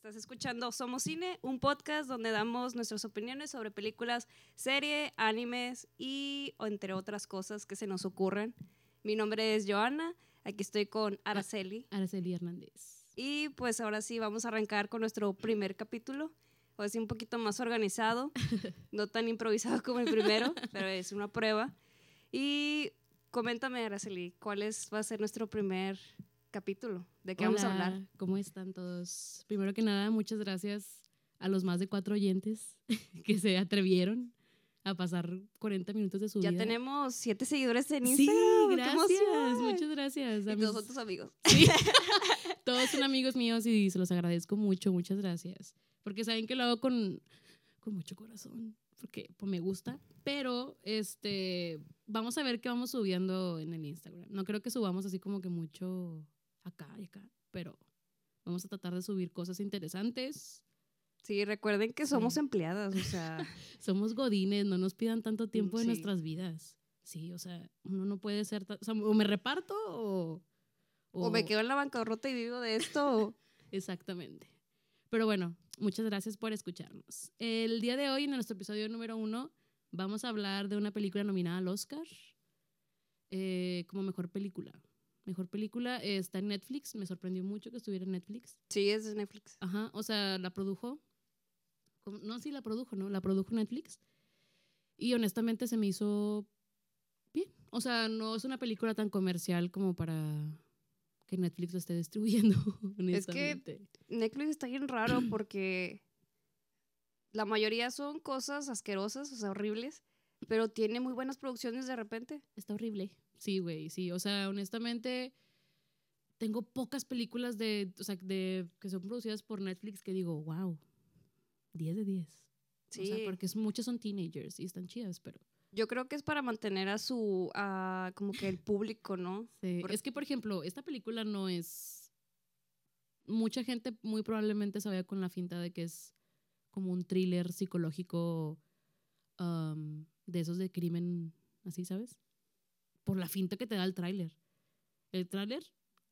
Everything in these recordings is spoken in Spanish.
Estás escuchando Somos Cine, un podcast donde damos nuestras opiniones sobre películas, serie, animes y o entre otras cosas que se nos ocurren. Mi nombre es Joana, aquí estoy con Araceli. Araceli Hernández. Y pues ahora sí vamos a arrancar con nuestro primer capítulo. Hoy sí un poquito más organizado, no tan improvisado como el primero, pero es una prueba. Y coméntame, Araceli, ¿cuál es, va a ser nuestro primer capítulo? ¿De qué vamos a hablar? ¿Cómo están todos? Primero que nada, muchas gracias a los más de cuatro oyentes que se atrevieron a pasar 40 minutos de su Ya vida. tenemos siete seguidores en Sí, Instagram. ¡Qué gracias, muchas gracias. A Y mis- todos son tus amigos. Sí. Todos son amigos míos y se los agradezco mucho, muchas gracias. Porque saben que lo hago con, con mucho corazón, porque pues, me gusta. Pero este, vamos a ver qué vamos subiendo en el Instagram. No creo que subamos así como que mucho acá y acá, pero vamos a tratar de subir cosas interesantes. Sí, recuerden que somos Sí. empleadas, o sea, Somos godines, no nos pidan tanto tiempo de sí. nuestras vidas. Sí, o sea, uno no puede ser, o, sea, o me reparto o... o me quedo en la bancarrota y vivo de esto. Exactamente. Pero bueno, muchas gracias por escucharnos. El día de hoy, en nuestro episodio número uno, vamos a hablar de una película nominada al Oscar eh, como mejor película. Mejor película eh, está en Netflix. Me sorprendió mucho que estuviera en Netflix. Sí, es de Netflix. Ajá, o sea, la produjo. No, sí, la produjo, ¿no? La produjo Netflix. Y honestamente se me hizo bien. O sea, no es una película tan comercial como para que Netflix la esté distribuyendo, Es que-. Netflix está bien raro porque la mayoría son cosas asquerosas, o sea, horribles, pero tiene muy buenas producciones de repente. Está horrible. Sí, güey, sí. O sea, honestamente, tengo pocas películas de, o sea, de, que son producidas por Netflix que digo, wow, 10 de 10. Sí, O sea, porque es, muchas son teenagers y están chidas, pero... yo creo que es para mantener a su, a como que el público, ¿no? Sí, Es que, por ejemplo, esta película no es... Mucha gente muy probablemente vaya con la finta de que es como un thriller psicológico um, de esos de crimen, así, ¿sabes? Por la finta que te da el tráiler. El tráiler...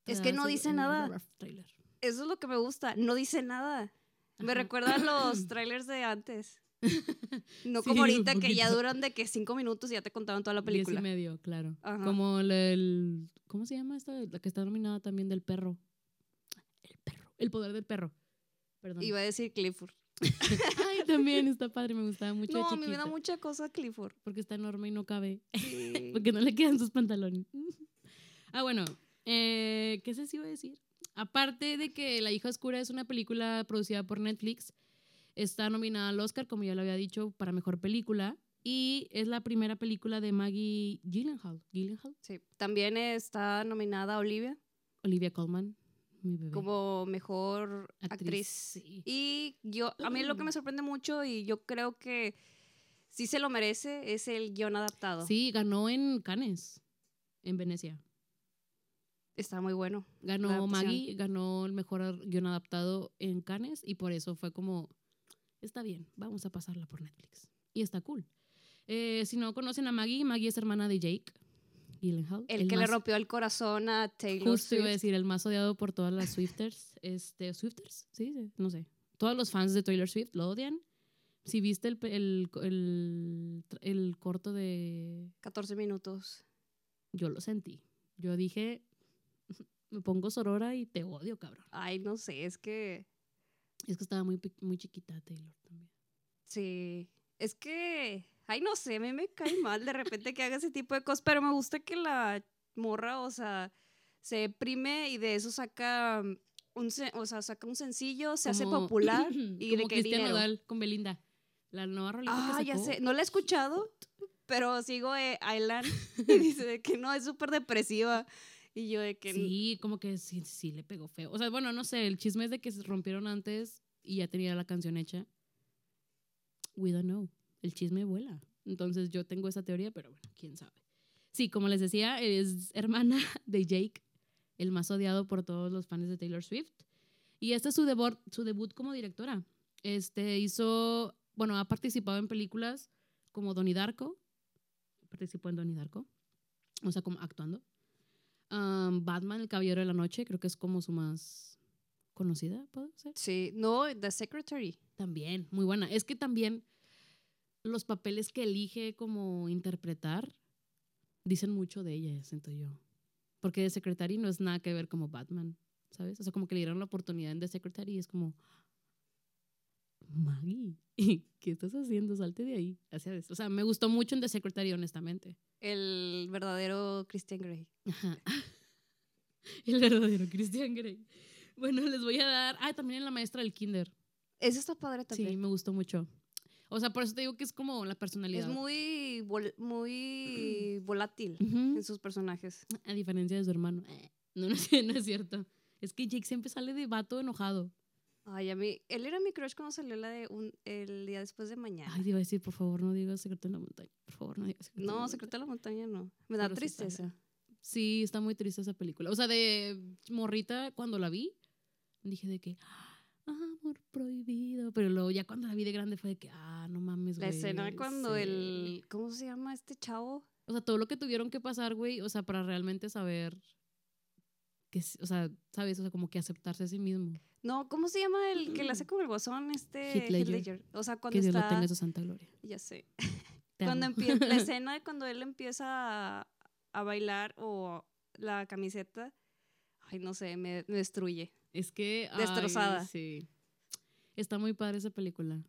Es que no dice nada. rough tráiler. Eso es lo que me gusta, no dice nada. Me Ajá. recuerda a los trailers de antes. No Sí, como ahorita que ya duran de que cinco minutos y ya te contaron toda la Diez y película. medio, claro. Ajá. Como el, el- ¿Cómo se llama esta? La que está nominada también del perro. El perro. El poder del perro. Perdón. Iba a decir Clifford. Ay, también está padre, me gustaba mucho de No, a mí me da mucha cosa Clifford. Porque está enorme y no cabe. Sí. Porque no le quedan sus pantalones. ah, bueno. Eh, ¿Qué se iba a decir? Aparte de que La hija oscura es una película producida por Netflix, está nominada al Oscar, como ya lo había dicho, para mejor película. Y es la primera película de Maggie Gyllenhaal. Gyllenhaal. Sí. También está nominada Olivia Olivia Colman, mi bebé. como mejor actriz. sí. Y yo, a mí lo que me sorprende mucho y yo creo que sí se lo merece es el guion adaptado. Sí, ganó en Cannes, en Venecia. Está muy bueno. Ganó. Maggie, ganó el mejor guion adaptado en Cannes y por eso fue como, está bien, vamos a pasarla por Netflix. Y está cool. Eh, si no conocen a Maggie, Maggie es hermana de Jake Gyllenhaal. El, que le rompió el corazón a Taylor Justo iba a Swift. decir, el más odiado por todas las Swifters. Este, ¿Swifters? Sí, sí, no sé. Todos los fans de Taylor Swift lo odian. Si viste el, el, el, el corto de 14 minutos. yo lo sentí. Yo dije, me pongo sorora y te odio, cabrón. Ay, no sé, es que Es que estaba muy, muy chiquita Taylor también. sí. Es que, ay, no sé, a mí me cae mal de repente que haga ese tipo de cosas, pero me gusta que la morra, o sea, se deprime y de eso saca mm, un, o sea, saca un sencillo, se hace popular y de como que Cristian. Nodal con Belinda. La nueva rolita Ah, que ya sacó. sé, no la he escuchado, pero sigo eh, Aylan y dice de que no, es súper depresiva. Y yo de que Sí, como que sí, sí le pegó feo. O sea, bueno, no sé, el chisme es de que se rompieron antes y ya tenía la canción hecha. We don't know. El chisme vuela. Entonces yo tengo esa teoría, pero bueno, quién sabe. Sí, como les decía, es hermana de Jake, el más odiado por todos los fans de Taylor Swift. Y este es su debut, su debut como directora. Este hizo, bueno, ha participado en películas como Donnie Darko. Participó en Donnie Darko. O sea, como actuando. Um, Batman, El Caballero de la Noche, creo que es como su más conocida, puede ser. Sí, no, The Secretary. También, muy buena. Es que también los papeles que elige como interpretar dicen mucho de ella, siento yo. Porque The Secretary no es nada que ver como Batman, ¿sabes? O sea, como que le dieron la oportunidad en The Secretary y es como, Maggie, ¿qué estás haciendo? Salte de ahí. O sea, me gustó mucho en The Secretary, honestamente. El verdadero Christian Grey. Ajá. El verdadero Christian Grey. Bueno, les voy a dar. Ah, también en la maestra del Kinder. Esa está padre también. Sí, me gustó mucho. O sea, por eso te digo que es como la personalidad. Es muy, vol- muy volátil Ujú. en sus personajes. A diferencia de su hermano. Eh, No, no, es- no es cierto. Es que Jake siempre sale de vato enojado. Ay, a mí, él era mi crush cuando salió la de un, el día después de mañana. Ay, te iba a decir, por favor, no digas secreto en la montaña. Por favor, no digas secreto en la no. Secreto de la Montaña no. Me da Pero tristeza. Sí, está muy triste esa película. O sea, de morrita, cuando la vi, dije de que, amor prohibido. Pero luego ya cuando la vi de grande fue de que, ah, no mames, La güey. escena cuando sí. el. ¿Cómo se llama este chavo? O sea, todo lo que tuvieron que pasar, güey, o sea, para realmente saber que, o sea, ¿sabes? O sea, como que aceptarse a sí mismo. No, ¿cómo se llama el que le hace como el guasón? Este. Heath Ledger. O sea, cuando que Dios está. lo tenga en su santa gloria. Ya sé. Cuando empieza. La escena de cuando él empieza a, a bailar o la camiseta. Ay, no sé, me, me destruye. Es que. ay, Destrozada. sí. Está muy padre esa película.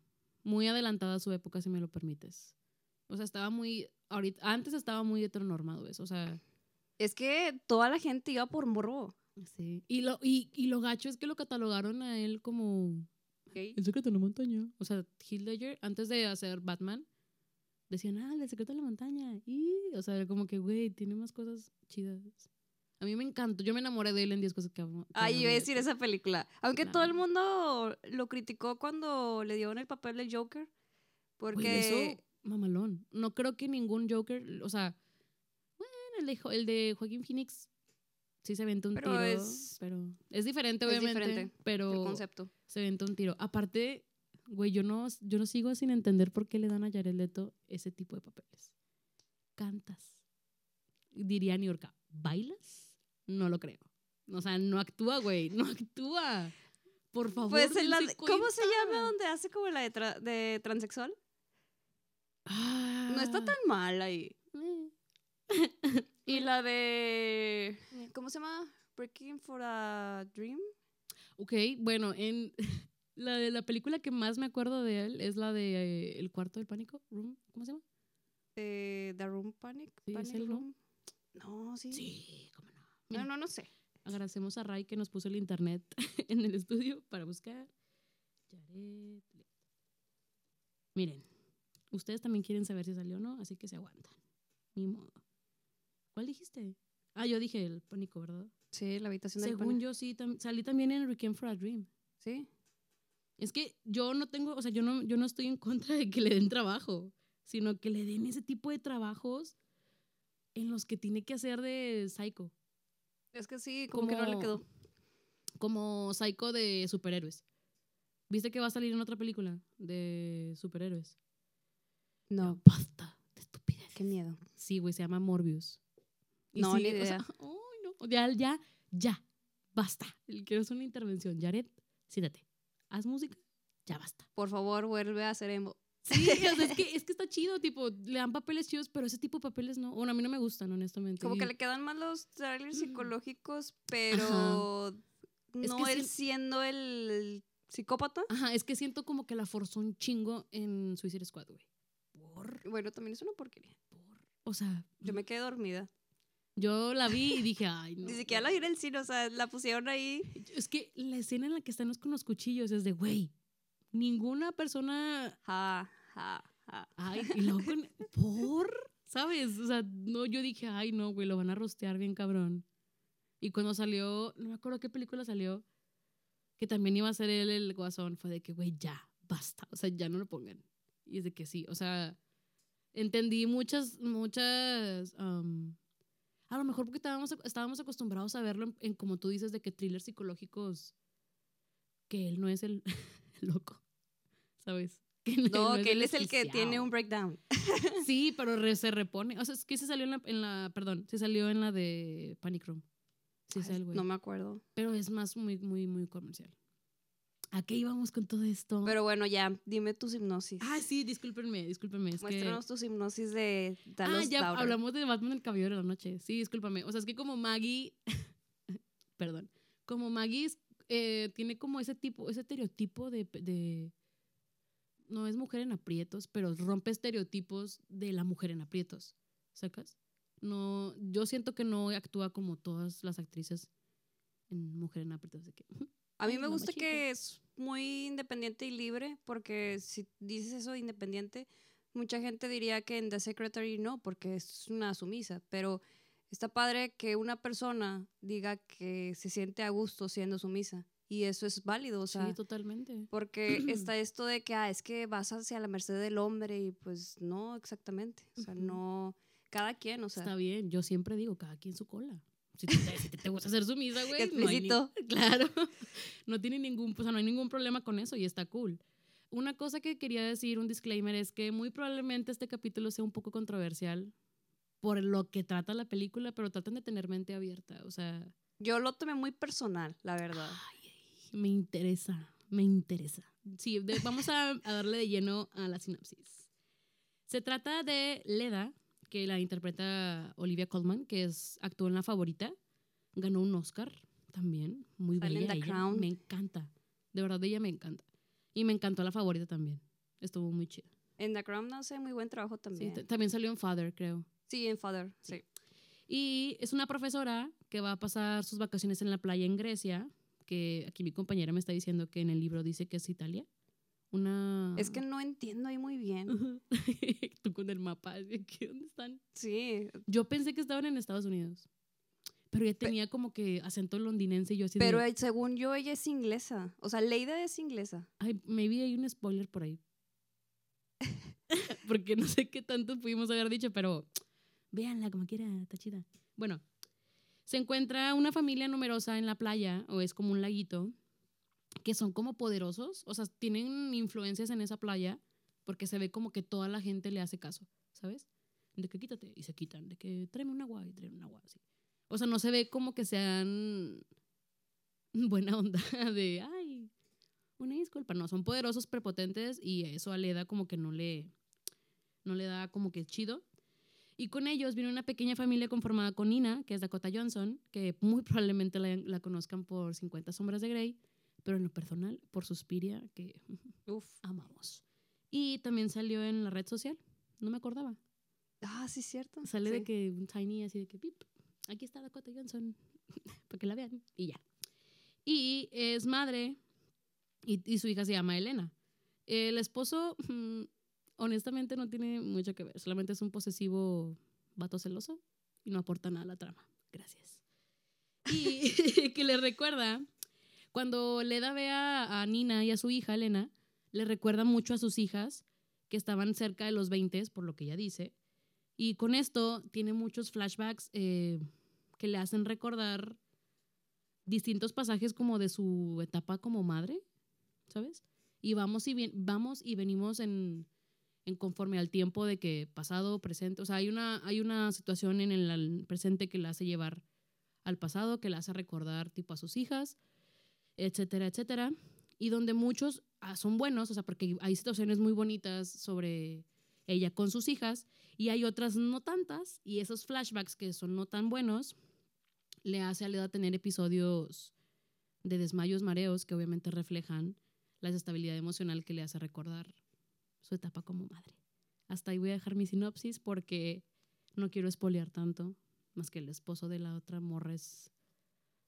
Muy adelantada a su época, si me lo permites. O sea, estaba muy. Ahorita, antes estaba muy heteronormado eso. O sea, Es que toda la gente iba por morbo. sí. Y lo, y, y lo gacho es que lo catalogaron a él como. El secreto de la montaña. O sea, Heath Ledger, antes de hacer Batman, decían, ah, el secreto de la montaña. Y, o sea, era como que, güey, tiene más cosas chidas. A mí me encantó. Yo me enamoré de él en 10 cosas que amo. Ay, iba a de decir esa película. Aunque todo el mundo lo criticó cuando le dieron el papel del Joker. Porque. eso, mamalón. No creo que ningún Joker, o sea, bueno, el de, Jo- el de Joaquín Phoenix sí se aventó un Pero tiro, es- pero es diferente, es obviamente, diferente el pero concepto. se aventó un tiro. Aparte, güey, yo no, yo no sigo sin entender por qué le dan a Jared Leto ese tipo de papeles. Cantas. Diría New York, ¿bailas? No lo creo. O sea, no actúa, güey, no actúa. Por favor. Pues en la de- ¿Cómo se llama donde hace como la de, tra- de transexual? Ah. No está tan mal ahí. Eh. Y la de. ¿Cómo se llama? Breaking for a Dream. Ok, bueno, en la de la película que más me acuerdo de él es la de eh, El cuarto del pánico, Room, ¿cómo se llama? Eh, The Room Panic. Sí, es Panic él, ¿no? Room. No, sí. Sí, no. No, no, sé. Agradecemos a Ray que nos puso el internet en el estudio para buscar. Jared. Miren, ustedes también quieren saber si salió o no, así que se aguantan. Ni modo. ¿Cuál dijiste? Ah, yo dije el pánico, ¿verdad? Sí, la habitación del Según pánico. yo sí, tam- salí también en Requiem for a Dream. Sí. Es que yo no tengo, o sea, yo no, yo no estoy en contra de que le den trabajo, sino que le den ese tipo de trabajos en los que tiene que hacer de psycho, Es que sí, como, que no le quedó. como psycho de superhéroes. ¿Viste que va a salir en otra película de superhéroes? No, Basta de estupidez. qué miedo. Sí, güey, se llama Morbius. No, ni o sea, idea. ay, no, ya, ya, ya, basta. Quiero hacer una intervención. Jared, siéntate, haz música, ya basta. Por favor, vuelve a hacer emo. Sí, o sea, es, que, es que está chido, tipo, le dan papeles chidos, pero ese tipo de papeles no. Bueno, a mí no me gustan, honestamente. Como que le quedan mal los trailers Mm. psicológicos, pero no que él siendo el psicópata. Ajá, es que siento como que la forzó un chingo en Suicide Squad, güey. Por, Bueno, también es una porquería. por. O sea, Yo me quedé dormida. yo la vi y dije, ay, no. Ni siquiera la vi en el cine, o sea, la pusieron ahí. Es que la escena en la que están los- con los cuchillos es de, güey, ninguna persona. Ja, ja, ja. Ay, y luego. ¿Por? ¿Sabes? O sea, no, yo dije, ay, no, güey, lo van a rostear bien cabrón. Y cuando salió, no me acuerdo qué película salió, que también iba a ser él el guasón, fue de que, güey, ya, basta, o sea, ya no lo pongan. Y es de que sí, o sea, entendí muchas, muchas, a lo mejor porque estábamos, estábamos acostumbrados a verlo en, en, como tú dices, de que thrillers psicológicos, que él no es el loco, ¿sabes? Que No, que él es el que tiene un breakdown. Sí, pero re- se repone. O sea, es que se salió en la, en la- perdón, se salió en la de Panic Room. Sí, es Ay, el güey. no me acuerdo. Pero es más muy, muy, muy comercial. ¿A qué íbamos con todo esto? Pero bueno, ya, dime tus hipnosis. ah, sí, discúlpenme, discúlpenme. Es que... Muéstranos tus hipnosis de Ah, Talos ya Daughter. hablamos de Batman el Caballero de la Noche. Sí, discúlpame. O sea, es que como Maggie, perdón, como Maggie es- eh, tiene como ese tipo, ese estereotipo de, de- no es mujer en aprietos, pero rompe estereotipos de la mujer en aprietos, ¿sacas? No, yo siento que no actúa como todas las actrices en Mujer en aprietos. De que, A mí me gusta que es muy independiente y libre, porque si dices eso de independiente, mucha gente diría que en The Secretary no, porque es una sumisa, pero está padre que una persona diga que se siente a gusto siendo sumisa, y eso es válido, o sea, sí, totalmente. porque está esto de que, ah, es que vas hacia la merced del hombre, y pues no exactamente, o sea, no, cada quien, o sea, Está bien, yo siempre digo, cada quien su cola. Si te, si te, te gusta hacer sumisa, güey. No hay ni- claro. No tiene ningún, o sea, no hay ningún problema con eso y está cool. Una cosa que quería decir, un disclaimer, es que muy probablemente este capítulo sea un poco controversial por lo que trata la película, pero traten de tener mente abierta. O sea, yo lo tomé muy personal, la verdad. me interesa, me interesa. Sí, de- vamos a, a darle de lleno a la sinopsis. Se trata de Leda, que la interpreta Olivia Colman, que es actuó en La Favorita, ganó un Oscar también, muy Sale en bella The ella, Crown. me encanta. De verdad ella me encanta. Y me encantó La Favorita también. Estuvo muy chida. En The Crown hace muy buen trabajo Sí, también. t- también salió en Father, creo. Sí, en Father, sí. Y es una profesora que va a pasar sus vacaciones en la playa en Grecia, que aquí mi compañera me está diciendo que en el libro dice que es Italia. Una... Es que no entiendo ahí muy bien. Tú con el mapa, que, ¿dónde están? Sí, Yo pensé que estaban en Estados Unidos, pero ya tenía como que acento londinense y yo así pero de... eh, según yo ella es inglesa. O sea, Leida es inglesa. Ay, maybe hay un spoiler por ahí. Porque no sé qué tanto pudimos haber dicho, pero véanla como quiera, está chida. Bueno, se encuentra una familia numerosa en la playa, o es como un laguito, que son como poderosos, o sea, tienen influencias en esa playa, porque se ve como que toda la gente le hace caso, ¿sabes? De que quítate, y se quitan, de que tráeme un agua, y tráeme un agua, así. O sea, no se ve como que sean buena onda de, ay, una disculpa. No, son poderosos, prepotentes y eso a Leda como que no le, no le da como que chido. Y con ellos viene una pequeña familia conformada con Nina, que es Dakota Johnson, que muy probablemente la, la conozcan por 50 sombras de Grey, pero en lo personal por Suspiria, que Uf. amamos. Y también salió en la red social, no me acordaba. Ah, sí, cierto. Sale Sí. de que un tiny así de que pip, aquí está Dakota Johnson, para que la vean y ya. Y es madre y, y su hija se llama Elena. El esposo, mm, honestamente, no tiene mucho que ver, solamente es un posesivo vato celoso y no aporta nada a la trama. Gracias. Y que le recuerda, cuando Leda ve a, a Nina y a su hija Elena, le recuerda mucho a sus hijas que estaban cerca de los 20, por lo que ella dice, y con esto tiene muchos flashbacks eh, que le hacen recordar distintos pasajes como de su etapa como madre, ¿sabes? Y vamos y, vamos y venimos en, conforme al tiempo de que pasado, presente, o sea, hay una, hay una situación en el, presente que la hace llevar al pasado, que la hace recordar tipo a sus hijas, etcétera, etcétera, y donde muchos ah, son buenos, o sea, porque hay situaciones muy bonitas sobre ella con sus hijas, y hay otras no tantas, y esos flashbacks que son no tan buenos, le hace a Leda tener episodios de desmayos, mareos, que obviamente reflejan la desestabilidad emocional que le hace recordar su etapa como madre. Hasta ahí voy a dejar mi sinopsis porque no quiero espolear tanto, más que el esposo de la otra morra es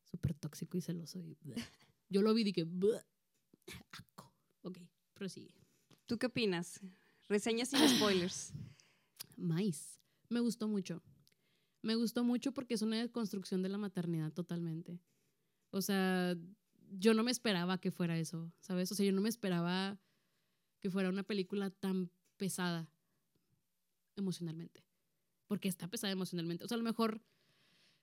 súper tóxico y celoso. Y. Yo lo vi y dije, ok, prosigue. ¿Tú qué opinas? Reseñas sin spoilers. Mais. Me gustó mucho. Me gustó mucho porque es una construcción de la maternidad totalmente. O sea, yo no me esperaba que fuera eso, ¿sabes? O sea, yo no me esperaba que fuera una película tan pesada emocionalmente. Porque está pesada emocionalmente. O sea, a lo mejor,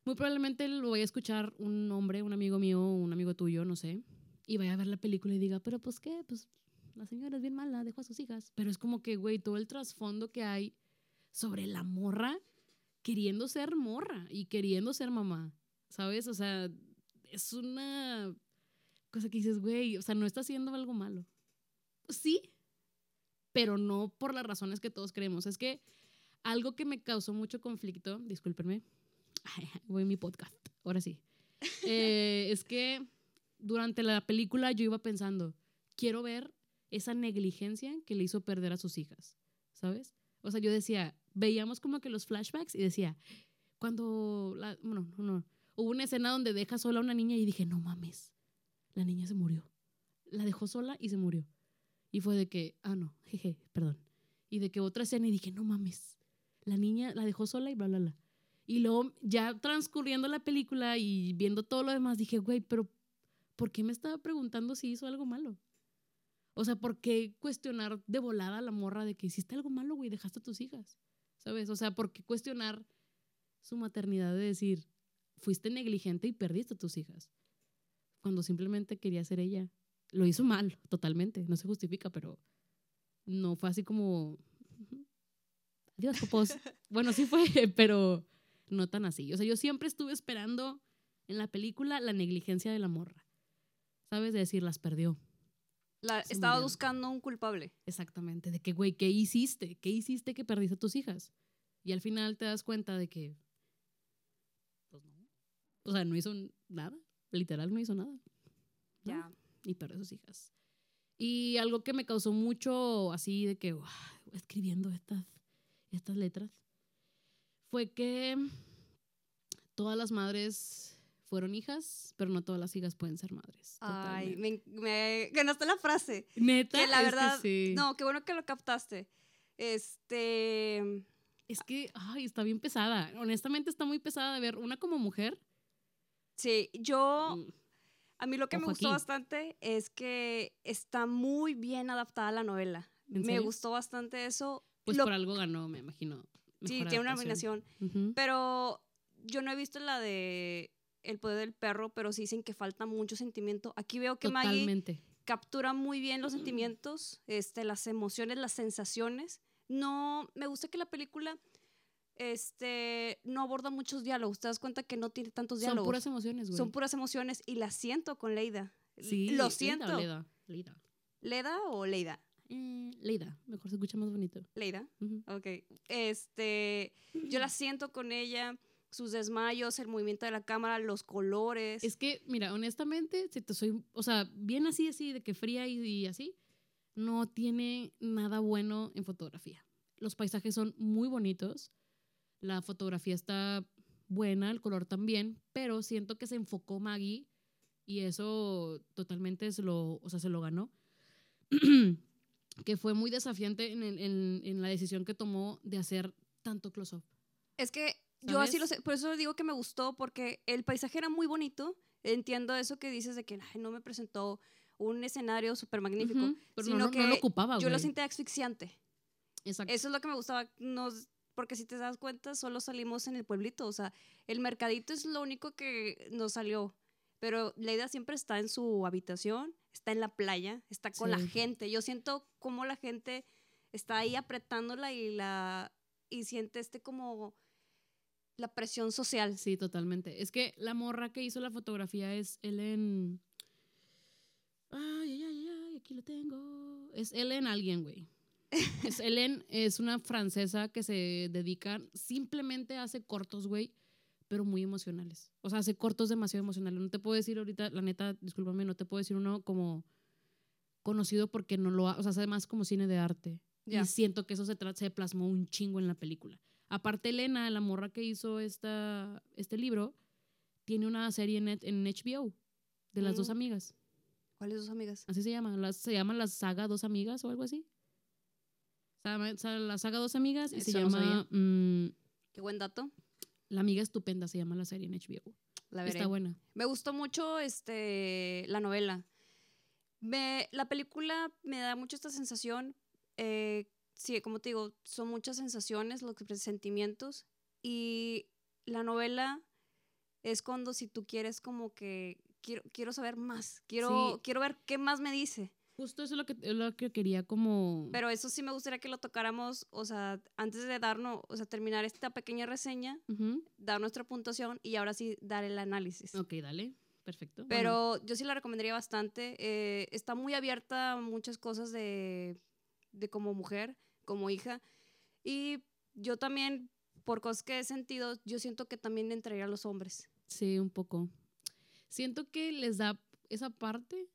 muy probablemente lo voy a escuchar un hombre, un amigo mío, un amigo tuyo, no sé, y vaya a ver la película y diga, pero pues qué, pues la señora es bien mala, dejó a sus hijas. Pero es como que, güey, todo el trasfondo que hay sobre la morra queriendo ser morra y queriendo ser mamá, ¿sabes? O sea, es una Cosa que dices, güey, o sea, no está haciendo algo malo. Sí, pero no por las razones que todos creemos. Es que algo que me causó mucho conflicto, discúlpenme, voy a mi podcast, ahora sí, eh, es que durante la película yo iba pensando, quiero ver esa negligencia que le hizo perder a sus hijas, ¿sabes? O sea, yo decía, veíamos como que los flashbacks y decía, cuando, la, bueno, no, no, hubo una escena donde deja sola a una niña y dije, no mames, la niña se murió. La dejó sola y se murió. Y fue de que, ah, no, jeje, perdón. Y de que otra escena y dije, no mames, la niña la dejó sola y bla, bla, bla. Y luego, ya transcurriendo la película y viendo todo lo demás, dije, güey, pero ¿por qué me estaba preguntando si hizo algo malo? O sea, ¿por qué cuestionar de volada a la morra de que hiciste algo malo, güey, dejaste a tus hijas? ¿Sabes? O sea, ¿por qué cuestionar su maternidad de decir, fuiste negligente y perdiste a tus hijas? Cuando simplemente quería ser ella. Lo hizo mal, totalmente, no se justifica, pero no fue así como, adiós, popos. bueno, sí fue, pero no tan así. O sea, yo siempre estuve esperando en la película la negligencia de la morra. ¿Sabes? De decir, las perdió. La, estaba buscando un culpable. Exactamente. De que, güey, ¿qué hiciste? ¿Qué hiciste que perdiste a tus hijas? Y al final te das cuenta de que, pues no. O sea, no hizo nada. Literal, no hizo nada. ¿no? Ya. Y perdió a sus hijas. Y algo que me causó mucho así de que, "Uah, escribiendo estas, estas letras, fue que todas las madres fueron hijas, pero no todas las hijas pueden ser madres. Ay, me, me ganaste la frase. Neta, Que la es verdad, sí. no, qué bueno que lo captaste. Este, Es que, ay, está bien pesada. Honestamente está muy pesada de ver una como mujer. sí, yo, mm, a mí lo que me gustó aquí. bastante es que está muy bien adaptada la novela. ¿En Me serio? gustó bastante eso. Pues Lo- por algo ganó, me imagino. sí, tiene una nominación. Pero yo no he visto la de El poder del perro, pero sí dicen que falta mucho sentimiento. Aquí veo que Maggie Totalmente. captura muy bien los sentimientos, este, las emociones, las sensaciones. No, me gusta que la película este, no aborda muchos diálogos. Te das cuenta que no tiene tantos Son diálogos. puras emociones, güey. Son puras emociones y las siento con Leida. Sí, Lo Leida siento. Leda. Leida. ¿Leda o Leida? Eh, Leida, mejor se escucha más bonito. Leida. Ujú. Ok. Este, yo la siento con ella, sus desmayos, el movimiento de la cámara, los colores. Es que, mira, honestamente, si te soy, o sea, bien así, así, de que fría y, y así, no tiene nada bueno en fotografía. Los paisajes son muy bonitos, la fotografía está buena, el color también, pero siento que se enfocó Maggie y eso totalmente se lo, o sea, se lo ganó. que fue muy desafiante en, en- en la decisión que tomó de hacer tanto close-up. Es que yo así lo sé, por eso digo que me gustó, porque el paisaje era muy bonito. Entiendo eso que dices de que "Ay, no me presentó un escenario súper magnífico, pero sino no, no- que no lo ocupaba, yo lo güey. sentí asfixiante. Exacto. Eso es lo que me gustaba, nos, porque si te das cuenta, solo salimos en el pueblito, o sea, el mercadito es lo único que nos salió, pero Leida siempre está en su habitación, está en la playa, está con la gente. Yo siento como la gente está ahí apretándola y la y siente este como la presión social. Sí, totalmente. Es que la morra que hizo la fotografía es Ellen. Ay, ay, ay, ay, aquí lo tengo. Es Ellen alguien, güey. Es es una francesa que se dedica, simplemente hace cortos, güey, pero muy emocionales. O sea, hace cortos demasiado emocionales. No te puedo decir ahorita, la neta, discúlpame, no te puedo decir uno como conocido porque no lo ha, o sea, hace más como cine de arte. Y siento que eso se, se plasmó un chingo en la película. Aparte, Elena, la morra que hizo esta, este libro, tiene una serie en, en HBO de las dos Mm. amigas. ¿Cuáles dos amigas? Así se llama. Las, se llama la saga Dos Amigas o algo así. Se La saga Dos Amigas y se Eso no llama sabía. mm, Qué buen dato. La Amiga Estupenda, se llama la serie en HBO. La veré. Está buena. Me gustó mucho este, la novela. Me, la película me da mucho esta sensación. eh, sí, como te digo, son muchas sensaciones, los sentimientos. Y la novela es cuando si tú quieres como que quiero, quiero saber más, quiero, Sí. quiero ver qué más me dice. Justo eso es lo que, lo que quería como... Pero eso sí me gustaría que lo tocáramos, o sea, antes de darnos, o sea, terminar esta pequeña reseña, Ujú. dar nuestra puntuación y ahora sí dar el análisis. Ok, dale. Perfecto. Bueno, Pero yo sí la recomendaría bastante. eh, está muy abierta a muchas cosas de, de como mujer, como hija. Y yo también, por cosas que he sentido, yo siento que también entraría a los hombres. Sí, un poco. Siento que les da esa parte,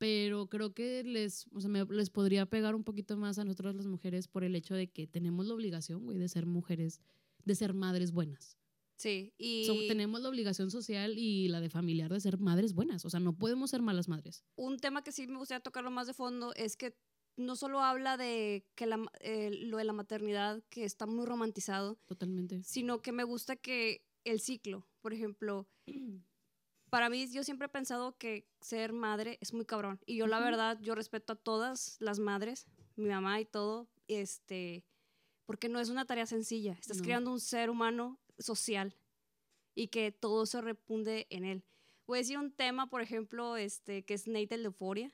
pero creo que les, o sea, me- les podría pegar un poquito más a nosotros las mujeres por el hecho de que tenemos la obligación, güey, de ser mujeres, de ser madres buenas. Sí, y So- tenemos la obligación social y la de familiar de ser madres buenas. O sea, no podemos ser malas madres. un tema que sí me gustaría tocarlo más de fondo es que no solo habla de que la, eh, lo de la maternidad, que está muy romantizado, Totalmente. sino que me gusta que el ciclo, por ejemplo, para mí yo siempre he pensado que ser madre es muy cabrón. Y yo la Ujú. verdad, yo respeto a todas las madres, mi mamá y todo, este, porque no es una tarea sencilla. Estás No. creando un ser humano social y que todo se repunde en él. Voy a decir un tema, por ejemplo, este, que es Nate el de Euphoria.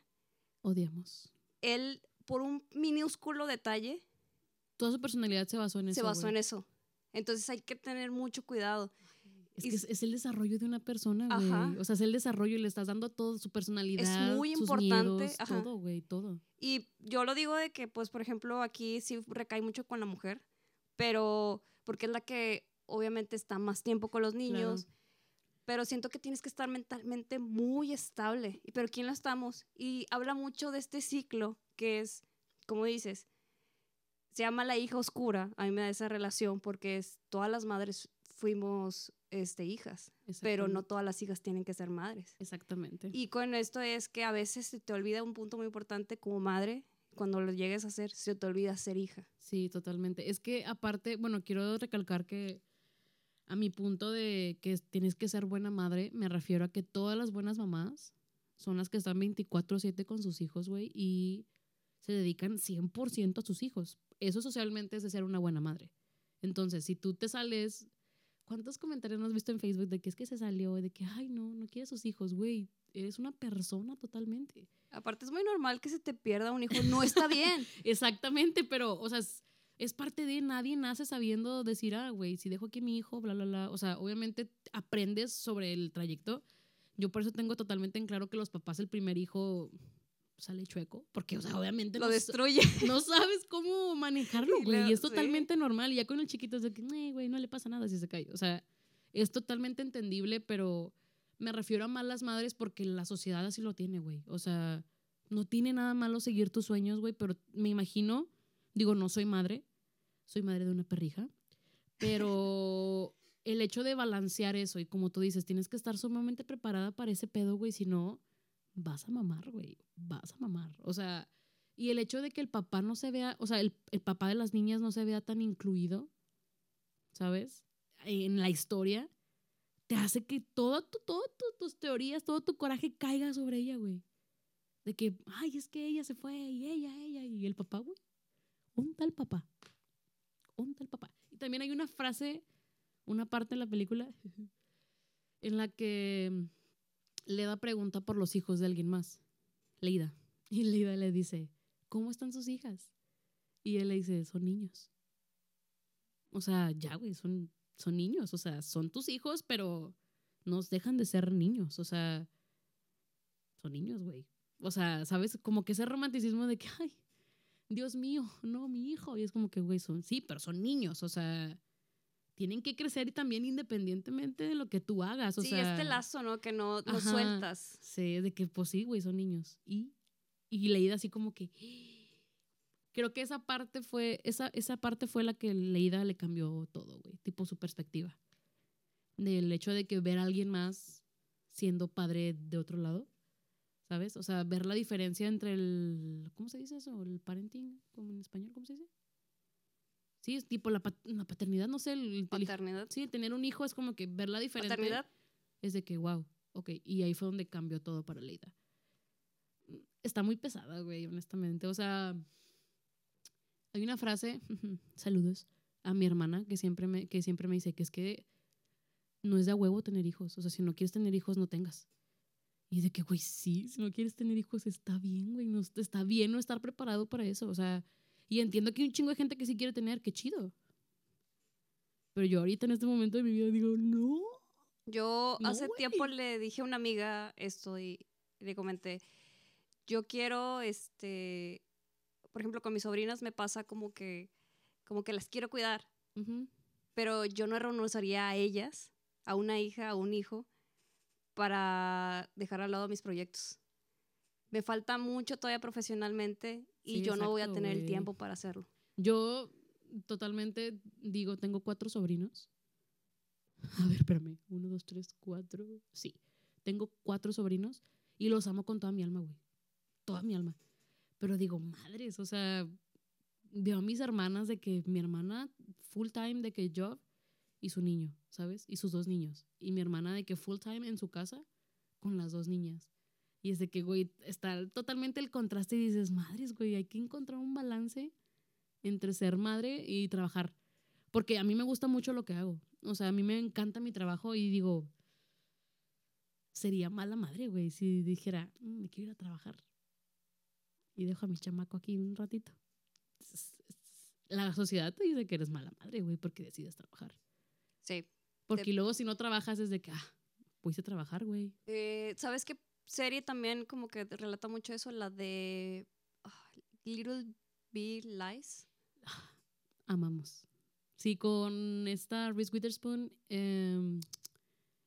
Odiamos. Él, por un minúsculo detalle, Toda su personalidad se basó en eso. se basó güey. en eso. Entonces hay que tener mucho cuidado. Es Y que es, es el desarrollo de una persona, güey. O sea, es el desarrollo y le estás dando todo su personalidad. muy sus importante, miedos, todo, güey, todo. Y yo lo digo de que, pues, por ejemplo, aquí sí recae mucho con la mujer, pero porque es la que obviamente está más tiempo con los niños, pero siento que tienes que estar mentalmente muy estable. Pero ¿quién la estamos? Y habla mucho de este ciclo que es, como dices, se llama la hija oscura. A mí me da esa relación porque es, todas las madres fuimos este, hijas, pero no todas las hijas tienen que ser madres. Exactamente. Y con esto es que a veces se te olvida un punto muy importante como madre, cuando lo llegues a hacer, se te olvida ser hija. Sí, totalmente. Es que aparte, bueno, quiero recalcar que a mi punto de que tienes que ser buena madre, me refiero a que todas las buenas mamás son las que están 24/7 con sus hijos, güey, y se dedican 100% a sus hijos. Eso socialmente es de ser una buena madre. Entonces, si tú te sales, ¿cuántos comentarios no has visto en Facebook de que es que se salió, de que, ay, no, no quiere a sus hijos, güey? Eres una persona totalmente. Aparte es muy normal que se te pierda un hijo, no está bien. Exactamente, pero, o sea, es, es parte de nadie nace sabiendo decir, ah, güey, si dejo aquí a mi hijo, bla, bla, bla. O sea, obviamente aprendes sobre el trayecto. Yo por eso tengo totalmente en claro que los papás, el primer hijo sale chueco, porque, o sea, obviamente Lo no, destruye. no sabes cómo manejarlo, güey. Y es sí. totalmente normal. Y ya con el chiquito es de que, "Eh, güey, no le pasa nada si se cae. O sea, es totalmente entendible, pero me refiero a malas madres porque la sociedad así lo tiene, güey. O sea, no tiene nada malo seguir tus sueños, güey, pero me imagino, digo, no soy madre, soy madre de una perrija, pero el hecho de balancear eso y como tú dices, tienes que estar sumamente preparada para ese pedo, güey, si no, vas a mamar, güey, vas a mamar. O sea, y el hecho de que el papá no se vea, o sea, el, papá de las niñas no se vea tan incluido, ¿sabes? En la historia, te hace que todo, tu- todo tu- tus teorías, todo tu coraje caiga sobre ella, güey. De que, ay, es que ella se fue, y ella, ella, y el papá, güey. Un tal papá. Un tal papá. Y también hay una frase, una parte en la película, en la que Leda pregunta por los hijos de alguien más. Leida. Y Leida le dice, ¿cómo están sus hijas? Y él le dice, son niños. O sea, ya, güey, son, son niños. O sea, son tus hijos, pero nos dejan de ser niños. O sea, son niños, güey. O sea, ¿sabes? Como que ese romanticismo de que, ay, Dios mío, no, mi hijo. Y es como que, güey, son, sí, pero son niños. O sea, tienen que crecer y también independientemente de lo que tú hagas. O sí, sea, este lazo, ¿no? Que no, no Ajá. sueltas. Sí, de que pues sí, güey, son niños. Y, y leída así como que. Creo que esa parte fue, esa, esa parte fue la que leída le cambió todo, güey. Tipo su perspectiva. Del hecho de que ver a alguien más siendo padre de otro lado. ¿Sabes? O sea, ver la diferencia entre el. ¿Cómo se dice eso? El parenting, como en español, ¿cómo se dice? Sí, es tipo la, pat- la paternidad, no sé. El, el- Paternidad. sí, tener un hijo es como que verla diferente Paternidad. es de que, wow, ok. Y ahí fue donde cambió todo para Leida. Está muy pesada, güey, honestamente. O sea, hay una frase, saludos, a mi hermana que siempre, me, que siempre me dice que es que no es de a huevo tener hijos. O sea, si no quieres tener hijos, no tengas. Y de que, güey, sí, si no quieres tener hijos, está bien, güey. No, está bien no estar preparado para eso. O sea, y entiendo que hay un chingo de gente que sí quiere tener, qué chido. Pero yo ahorita en este momento de mi vida digo, no, Yo No, hace güey. tiempo le dije a una amiga esto y le comenté, yo quiero, este, por ejemplo, con mis sobrinas me pasa como que, como que las quiero cuidar, Ujú. pero yo no renunciaría a ellas, a una hija, a un hijo, para dejar al lado mis proyectos. Me falta mucho todavía profesionalmente y Sí, yo no voy a tener el tiempo para hacerlo. Yo totalmente digo, tengo cuatro sobrinos. A ver, espérame. Uno, dos, tres, cuatro. Sí. Tengo cuatro sobrinos y los amo con toda mi alma, güey. Toda mi alma. Pero digo, madres, o sea, veo a mis hermanas de que mi hermana full time de que job y su niño, ¿sabes? Y sus dos niños. Y mi hermana de que full time en su casa con las dos niñas. Y es de que, güey, está totalmente el contraste y dices, madres, güey, hay que encontrar un balance entre ser madre y trabajar. Porque a mí me gusta mucho lo que hago. O sea, a mí me encanta mi trabajo y digo, sería mala madre, güey, si dijera, "Mm, me quiero ir a trabajar. Y dejo a mi chamaco aquí un ratito. La sociedad te dice que eres mala madre, güey, porque decides trabajar. Sí. Porque luego si no trabajas es de que, ah, a trabajar, güey. Eh, ¿Sabes qué serie también como que relata mucho eso? La de ah, Little Big Lies. Amamos. Sí, con esta Reese Witherspoon, em,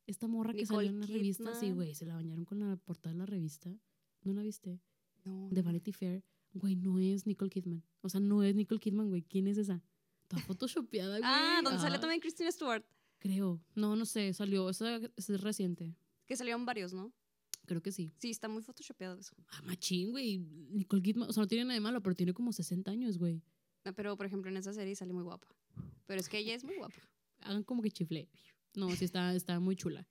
esta morra que Nicole salió en la revista, sí, güey, se la bañaron con la portada de la revista. ¿No la viste? No. De Vanity Fair. Güey, no es Nicole Kidman. O sea, no es Nicole Kidman, güey. ¿Quién es esa? Toda photoshopeada, güey. Ah, donde sale Ah, también Christina Stewart. Creo. No, no sé, salió. Esa es reciente. Que salieron varios, ¿no? Creo que sí. Sí, está muy photoshopeado eso. Ah, machín, güey. Nicole Kidman, o sea, no tiene nada de malo, pero tiene como 60 años, güey. Pero, por ejemplo, en esa serie sale muy guapa. Pero es que ella es muy guapa. hagan como que chifle. No, sí está, está muy chula.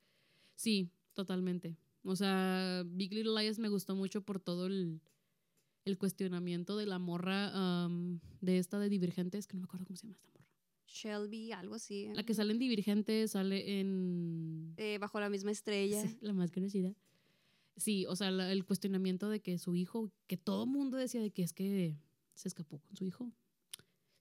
Sí, totalmente. O sea, Big Little Lies me gustó mucho por todo el, el cuestionamiento de la morra am, de esta de Divergentes, que no me acuerdo cómo se llama esta morra. Shelby, algo así. La que sale en Divergentes, sale en... Eh, bajo la misma estrella. Sí, la más conocida. Sí, o sea, la- el cuestionamiento de que su hijo, que todo mundo decía de que es que se escapó con su hijo.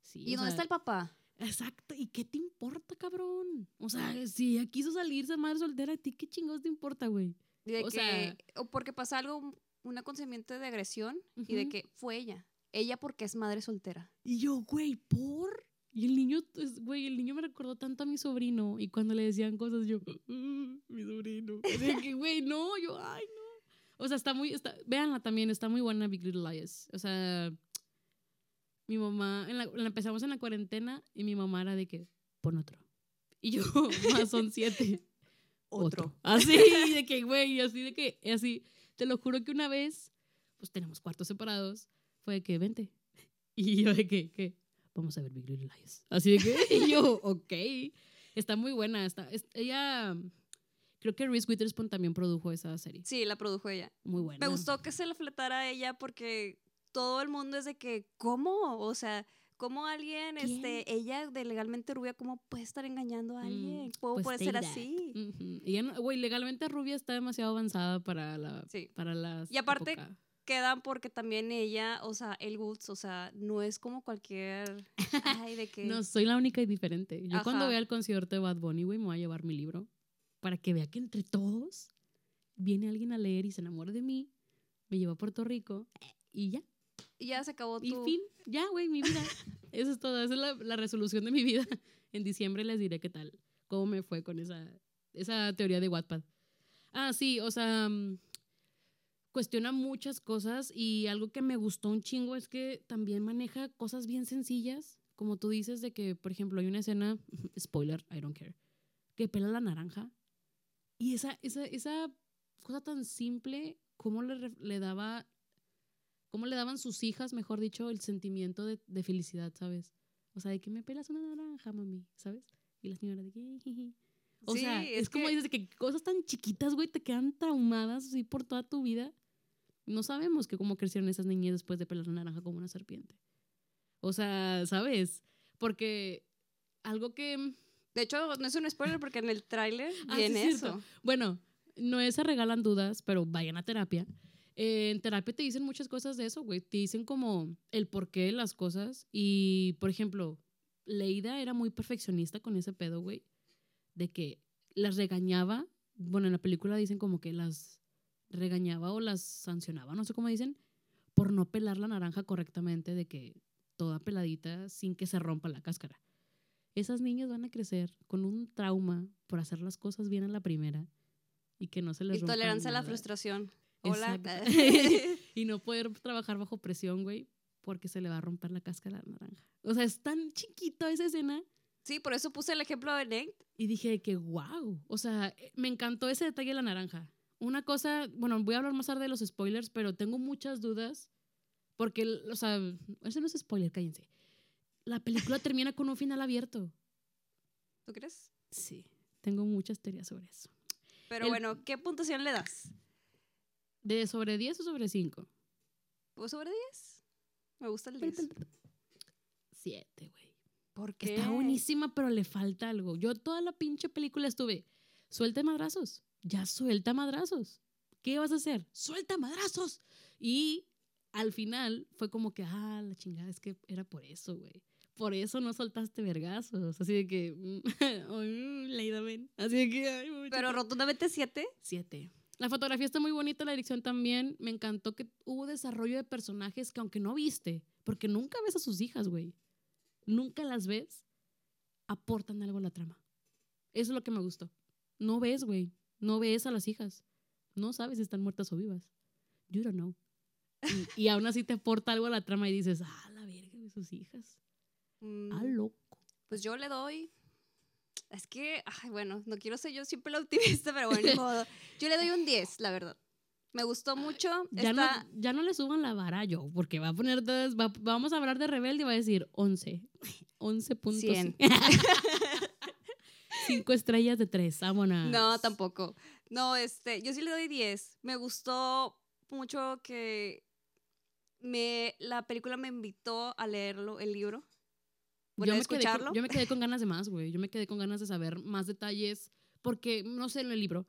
Sí, ¿Y dónde sea, está el papá? Exacto, ¿y qué te importa, cabrón? O sea, si ella quiso salirse madre soltera, ¿a ti qué chingados te importa, güey? De o que, sea- o porque pasa algo, un acontecimiento de agresión y de que fue ella. Ella porque es madre soltera. Y yo, güey, ¿por? Y el niño, güey, el niño me recordó tanto a mi sobrino. Y cuando le decían cosas, yo, "Ah, mi sobrino. O sea, que, güey, no, yo, ay. O sea, está muy, está, véanla también, está muy buena Big Little Lies. O sea, mi mamá, en la, la empezamos en la cuarentena y mi mamá era de que, pon otro. Y yo, más son siete. Otro. Así, de que, güey, así de que, así. Te lo juro que una vez, pues tenemos cuartos separados, fue de que, vente. Y yo de que, ¿qué? Vamos a ver Big Little Lies. Así de que, y yo, ok. Está muy buena. Está, es- ella, creo que Reese Witherspoon también produjo esa serie. Sí, la produjo ella. Muy buena. Me gustó que se la fletara a ella porque todo el mundo es de que, ¿cómo? O sea, ¿cómo alguien, ¿Quién? este, ella de legalmente rubia, cómo puede estar engañando a alguien? ¿Cómo pues puede ser that. así? Ujú. Ella, no- güey, legalmente Rubia está demasiado avanzada para la, Sí. para las Y aparte, época. Quedan porque también ella, o sea, el Woods, o sea, no es como cualquier. Ay, de que. No, soy la única y diferente. Yo cuando vea el concierto de Bad Bunny, güey, me voy a llevar mi libro para que vea que entre todos viene alguien a leer y se enamora de mí, me lleva a Puerto Rico y ya. Y ya se acabó Y tu. fin, ya, güey, mi vida. Eso es todo, esa es la, la resolución de mi vida. En diciembre les diré qué tal, cómo me fue con esa, esa teoría de Wattpad. Ah, sí, o sea, mm, cuestiona muchas cosas y algo que me gustó un chingo es que también maneja cosas bien sencillas, como tú dices, de que, por ejemplo, hay una escena, spoiler, I don't care, que pela la naranja. Y esa, esa, esa cosa tan simple, cómo le, le daba cómo le daban sus hijas, mejor dicho, el sentimiento de, de felicidad, ¿sabes? O sea, de que me pelas una naranja, mami, ¿sabes? Y la señora de que... "Jiji". O Sí, sea, es, es como que- dices que cosas tan chiquitas, güey, te quedan traumadas así por toda tu vida. No sabemos que cómo crecieron esas niñas después de pelar una naranja como una serpiente. O sea, ¿sabes? Porque algo que... De hecho, no es un spoiler porque en el tráiler Ah, sí, viene es cierto. eso. Bueno, no es se regalan dudas, pero vayan a terapia. Eh, en terapia te dicen muchas cosas de eso, güey. Te dicen como el porqué de las cosas. Y, por ejemplo, Leida era muy perfeccionista con ese pedo, güey. De que las regañaba. Bueno, en la película dicen como que las regañaba o las sancionaba, no sé cómo dicen, por no pelar la naranja correctamente, de que toda peladita sin que se rompa la cáscara. Esas niñas van a crecer con un trauma por hacer las cosas bien a la primera y que no se les Intolerancia a la frustración. Hola. Y no poder trabajar bajo presión, güey, porque se le va a romper la cáscara la naranja. O sea, es tan chiquito esa escena sí, por eso puse el ejemplo de Nate. y dije que wow. O sea, me encantó ese detalle de la naranja. Una cosa, bueno, voy a hablar más tarde de los spoilers, pero tengo muchas dudas porque, o sea, eso no es spoiler, cállense. La película termina con un final abierto. ¿Tú crees? Sí, tengo muchas teorías sobre eso. Pero El- bueno, ¿qué puntuación le das? ¿De sobre 10 o sobre 5? ¿Pues sobre 10? Me gusta el 10. 7, güey. ¿Por qué? Está buenísima, pero le falta algo. Yo toda la pinche película estuve, suelta madrazos, ya suelta madrazos. ¿Qué vas a hacer? Suelta madrazos. Y al final fue como que, ah, la chingada, es que era por eso, güey. Por eso no soltaste vergazos. Así de que, ay, Leida, ven. Así de que, ay. Pero rotundamente 7. Siete. La fotografía está muy bonita, la dirección también. Me encantó que hubo desarrollo de personajes que aunque no viste, porque nunca ves a sus hijas, güey. Nunca las ves, aportan algo a la trama. Eso es lo que me gustó. No ves, güey. No ves a las hijas. No sabes si están muertas o vivas. You don't know. Y, y aún así te aporta algo a la trama y dices, ah, la verga de sus hijas. Ah, loco. Pues yo le doy. Es que, ay, bueno, no quiero ser yo siempre la optimista, pero bueno, modo. Yo le doy un 10, la verdad. Me gustó mucho. Ya, Está, no, ya no le suban la vara yo, porque va a poner va- vamos a hablar de Rebelde y va a decir 11. 11 puntos. Cien. Cinco estrellas de tres, vámonos. No, tampoco. No, este, yo sí le doy 10. Me gustó mucho que me, la película me invitó a leerlo, el libro. Bueno, yo, me quedé escucharlo. con, yo me quedé con ganas de más, güey. Yo me quedé con ganas de saber más detalles, porque no sé en el libro,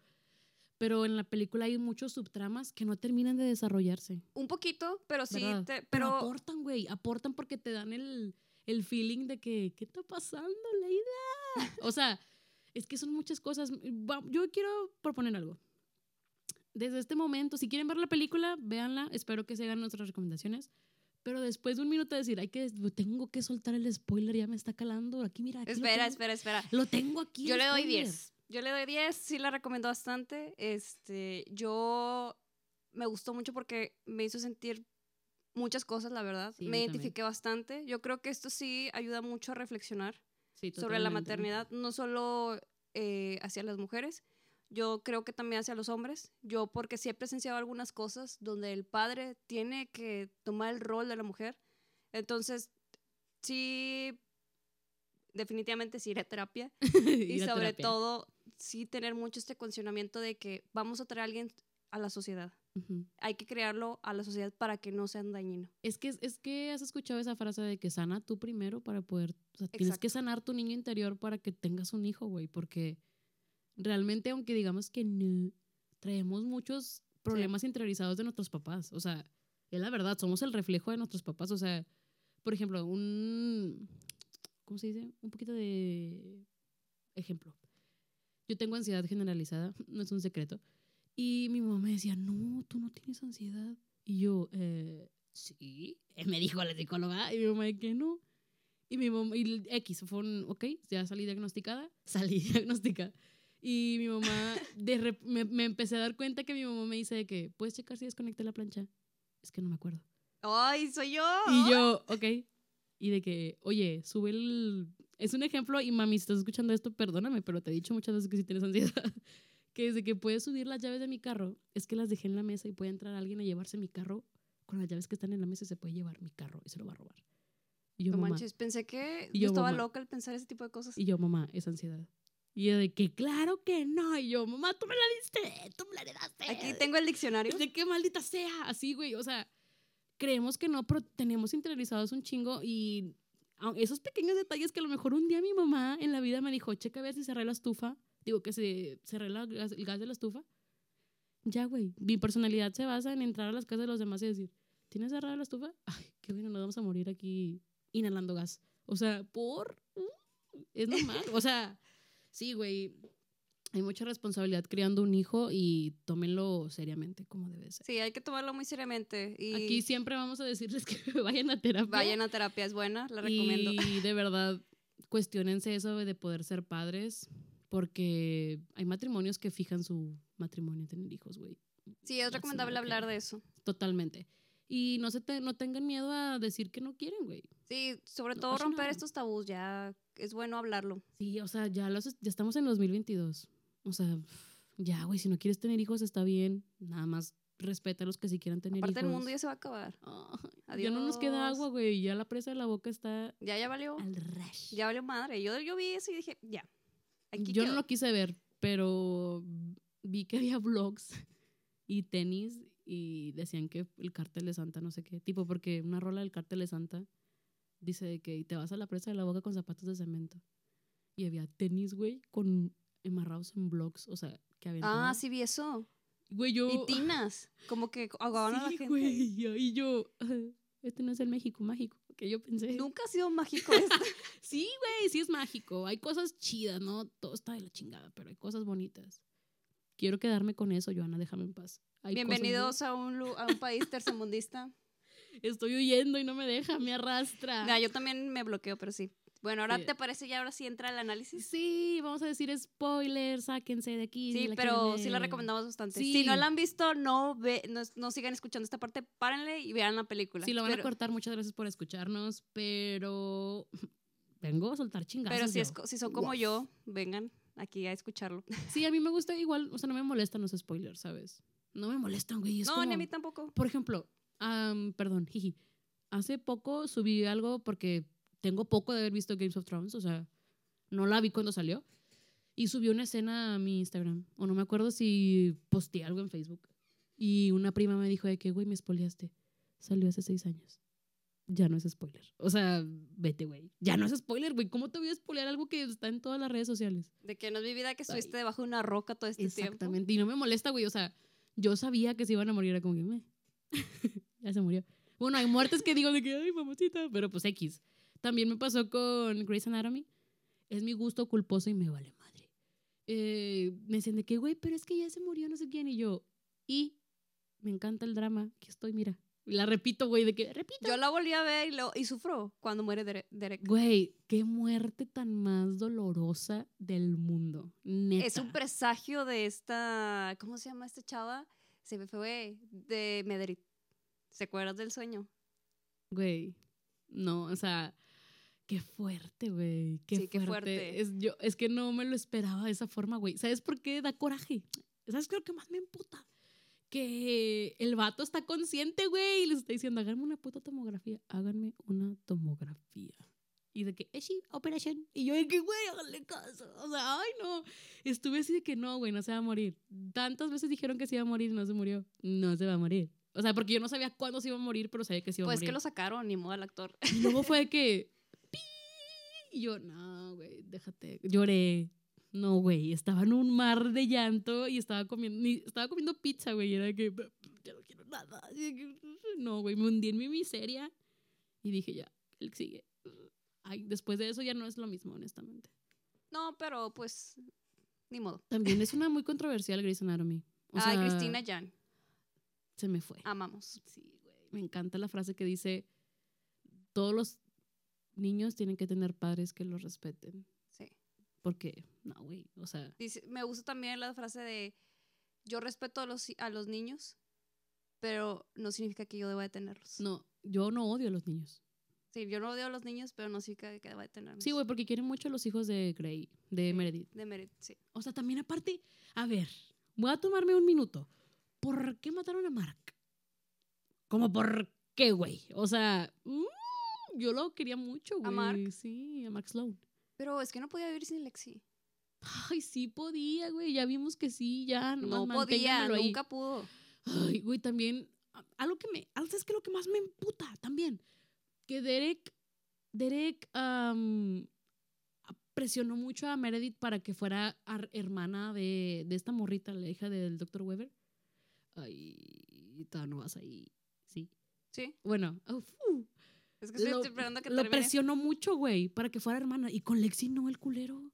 pero en la película hay muchos subtramas que no terminan de desarrollarse. Un poquito, pero sí, te- pero pero aportan, güey. Aportan porque te dan el, el feeling de que, ¿qué está pasando, Leida? O sea, es que son muchas cosas. Yo quiero proponer algo. Desde este momento, si quieren ver la película, véanla. Espero que se hagan nuestras recomendaciones. Pero después de un minuto de decir, hay que, tengo que soltar el spoiler, ya me está calando. Aquí, mira. Aquí espera, espera, espera. Lo tengo aquí. Yo le doy spoiler. 10. Yo le doy 10, sí la recomiendo bastante. Este, yo me gustó mucho porque me hizo sentir muchas cosas, la verdad. Sí, me identifiqué bastante. Yo creo que esto sí ayuda mucho a reflexionar Sí, sobre la maternidad, no solo eh, hacia las mujeres, yo creo que también hacia los hombres. Yo porque sí he presenciado algunas cosas donde el padre tiene que tomar el rol de la mujer. Entonces, sí, definitivamente sí iré a terapia. Y Ir sobre terapia. todo, sí tener mucho este condicionamiento de que vamos a traer a alguien a la sociedad. Ujú. Hay que crearlo a la sociedad para que no sean dañino. Es que, es que has escuchado esa frase de que sana tú primero para poder, o sea, tienes que sanar tu niño interior para que tengas un hijo, güey, porque realmente aunque digamos que no, traemos muchos problemas interiorizados de nuestros papás, o sea, es la verdad, somos el reflejo de nuestros papás, o sea, por ejemplo, un, ¿cómo se dice? Un poquito de ejemplo. Yo tengo ansiedad generalizada, no es un secreto. Y mi mamá me decía, no, tú no tienes ansiedad. Y yo, eh, sí, me dijo la psicóloga. Y mi mamá, que no. Y mi mamá, y X, fue un, ok, ya salí diagnosticada, salí diagnosticada. Y mi mamá, de rep- me, me empecé a dar cuenta que mi mamá me dice de que, ¿puedes checar si desconecté la plancha? Es que no me acuerdo. ¡Ay, soy yo! Y yo, ok. Y de que, oye, sube el... Es un ejemplo, y mami, si estás escuchando esto, perdóname, pero te he dicho muchas veces que si tienes ansiedad, que desde que puedes subir las llaves de mi carro, es que las dejé en la mesa y puede entrar alguien a llevarse mi carro con las llaves que están en la mesa y se puede llevar mi carro y se lo va a robar. Y yo, No mamá, manches, pensé que yo, estaba mamá. loca al pensar ese tipo de cosas. y yo, mamá, es ansiedad. Y ella de que, claro que no. Y yo, mamá, tú me la diste, tú me la heredaste. Aquí tengo el diccionario. De qué maldita sea, así, güey. O sea, creemos que no, pero tenemos interiorizados un chingo y esos pequeños detalles que a lo mejor un día mi mamá en la vida me dijo, checa a ver si cerré la estufa. Digo, que se cerré la gas- el gas de la estufa. Ya, güey. Mi personalidad se basa en entrar a las casas de los demás y decir, ¿tienes cerrada la estufa? Ay, qué bueno, nos vamos a morir aquí inhalando gas. O sea, por... uh, Es normal. O sea, sí, güey. hay mucha responsabilidad criando un hijo y tómenlo seriamente como debe ser. Sí, hay que tomarlo muy seriamente. Y Aquí siempre vamos a decirles que vayan a terapia. vayan a terapia, es buena, la recomiendo. Y de verdad, cuestionense eso de poder ser padres, porque hay matrimonios que fijan su matrimonio en tener hijos, güey. Sí, es recomendable hablar de eso. Totalmente. Y no, se te- no tengan miedo a decir que no quieren, güey. Sí, sobre No todo romper nada. estos tabús, ya es bueno hablarlo. Sí, o sea, ya, los, ya estamos en 2022. O sea, ya, güey, si no quieres tener hijos está bien. Nada más respeta a los que sí quieran tener Aparte, el hijos. mundo ya se va a acabar. Ay, ya no nos queda Adiós. agua, güey. Ya la presa de la boca está Ya, ya valió. al rash. Ya valió madre. Yo, yo vi eso y dije, ya. Aquí Yo no lo quise ver, pero vi que había vlogs y tenis y decían que el cártel de Santa, no sé qué, tipo, porque una rola del cártel de Santa dice de que te vas a la presa de la boca con zapatos de cemento. Y había tenis, güey, con amarrados en vlogs, o sea, que aventaban. Ah, sí vi eso. Güey, yo... Y tinas, como que ahogaban a la Sí, gente. güey, y yo... Este no es el México mágico que yo pensé. Nunca ha sido mágico esto. Sí, güey, sí es mágico. Hay cosas chidas, ¿no? Todo está de la chingada, pero hay cosas bonitas. Quiero quedarme con eso, Joana, déjame en paz. Hay cosas Bienvenidos a un, a un país tercermundista. Estoy huyendo y no me deja, me arrastra. Nah, yo también me bloqueo, pero sí. Bueno, ahora Sí. te parece ya ahora sí entra el análisis. Sí, vamos a decir spoilers, sáquense de aquí. Sí, pero quieren sí la recomendamos bastante. Sí. Si no la han visto, no, ve, no, no sigan escuchando esta parte, párenle y vean la película. Si lo van pero, a cortar, muchas gracias por escucharnos, pero vengo a soltar chingazos. Pero si, es si son como yo, vengan aquí a escucharlo. Sí, a mí me gusta igual, o sea, no me molestan los spoilers, ¿sabes? No me molestan, güey. Es no, como, ni a mí tampoco. Por ejemplo, am, perdón, jiji. Hace poco subí algo porque tengo poco de haber visto Games of Thrones, o sea, no la vi cuando salió. Y subí una escena a mi Instagram, o no me acuerdo si posteé algo en Facebook. Y una prima me dijo de que, güey, me spoileaste. Salió hace seis años. Ya no es spoiler. O sea, vete, güey. Ya no es spoiler, güey. ¿Cómo te voy a spoilear algo que está en todas las redes sociales? De que no es mi vida que estuviste Ay. debajo de una roca todo este tiempo. Exactamente. Y no me molesta, güey. O sea, yo sabía que se iban a morir. Era como que, "Meh". ya se murió. Bueno, hay muertes que digo de que, ay, mamacita. Pero pues X. También me pasó con Grey's Anatomy. Es mi gusto culposo y me vale madre. Eh, me decían de que, güey, pero es que ya se murió no sé quién. Y yo, y me encanta el drama. Aquí estoy, mira. La repito, güey, de que, repito. Yo la volví a ver y, lo, y sufro cuando muere Dere- Derek. Güey, qué muerte tan más dolorosa del mundo. Neta. Es un presagio de esta. ¿Cómo se llama esta chava? Se me fue de Medrit. ¿Se acuerdas del sueño? Güey, no, o sea, qué fuerte, güey. Qué, Sí, qué fuerte. Es, yo, es que no me lo esperaba de esa forma, güey. ¿Sabes por qué da coraje? ¿Sabes qué es lo que más me emputa? Que el vato está consciente, güey, y les está diciendo, háganme una puta tomografía. Háganme una tomografía. Y de que, eh, sí, operación. Y yo de que, güey, háganle caso. O sea, ay, no. Estuve así de que no, güey, no se va a morir. Tantas veces dijeron que se iba a morir y no se murió. No se va a morir. O sea, porque yo no sabía cuándo se iba a morir, pero sabía que se iba a Pues morir. que lo sacaron, ni modo al actor. Y luego fue de que. "Pi". Y yo, no, güey, déjate. Lloré. No, güey. Estaba en un mar de llanto y estaba comiendo, ni- estaba comiendo pizza, güey. Era que, ya no quiero nada. No, güey, me hundí en mi miseria. Y dije, ya, que sigue. Ay, después de eso ya no es lo mismo, honestamente. No, pero pues. Ni modo. También es una muy controversial Grey's Anatomy. O Ay, sea, Cristina Jan. Se me fue. Amamos. Sí, güey. Me encanta la frase que dice: todos los niños tienen que tener padres que los respeten. Sí. Porque, no, güey, o sea, Dice- me gusta también la frase de. Yo respeto a los, a los niños, pero no significa que yo deba detenerlos. no, yo no odio a los niños. Sí, yo no odio a los niños, pero no significa que deba detenerlos. Sí, güey, porque quieren mucho a los hijos de Grey, de Sí. Meredith. De Meredith, sí. O sea, también aparte, a ver, voy a tomarme un minuto. ¿Por qué mataron a Mark? ¿Cómo por qué, güey? O sea, mm, yo lo quería mucho, güey. Mark? Sí, a Mark Sloan. Pero es que no podía vivir sin Lexi. Ay, sí podía, güey. Ya vimos que sí, ya. No podía, ahí. nunca pudo. Ay, güey, también. a- Algo que me. algo- ¿Sabes qué? Lo que más me emputa también. Que Derek. Derek presionó mucho a Meredith para que fuera hermana de, de esta morrita, la hija del Dr. Weber. Ay, todavía no vas ahí. Sí. Sí. Bueno, Es que estoy lo, esperando que lo termine. presionó mucho, güey, para que fuera hermana. Y con Lexi no, el culero.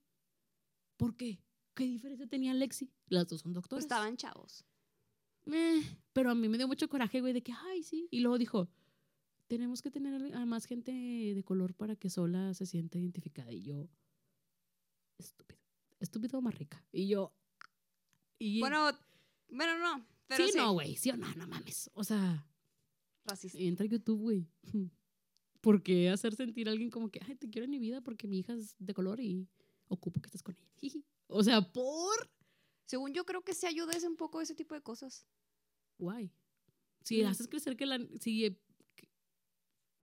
¿Por qué? ¿Qué diferencia tenía Lexi? Las dos son Pues doctoras. estaban chavos. Eh, pero a mí me dio mucho coraje, güey, de que, ay, sí. Y luego dijo, tenemos que tener a más gente de color para que sola se sienta identificada. Y yo, estúpido. Estúpido más rica. Y yo, y Bueno, bueno, no. Pero sí, sí, no, güey, sí o no, no mames. O sea, Racista. entra a YouTube, güey. ¿Por qué hacer sentir a alguien como que, ay, te quiero en mi vida porque mi hija es de color y ocupo que estés con ella? O sea, ¿por? Según yo creo que se ayuda ese un poco ese tipo de cosas. Guay. Si Mm. haces crecer que la... Si, eh,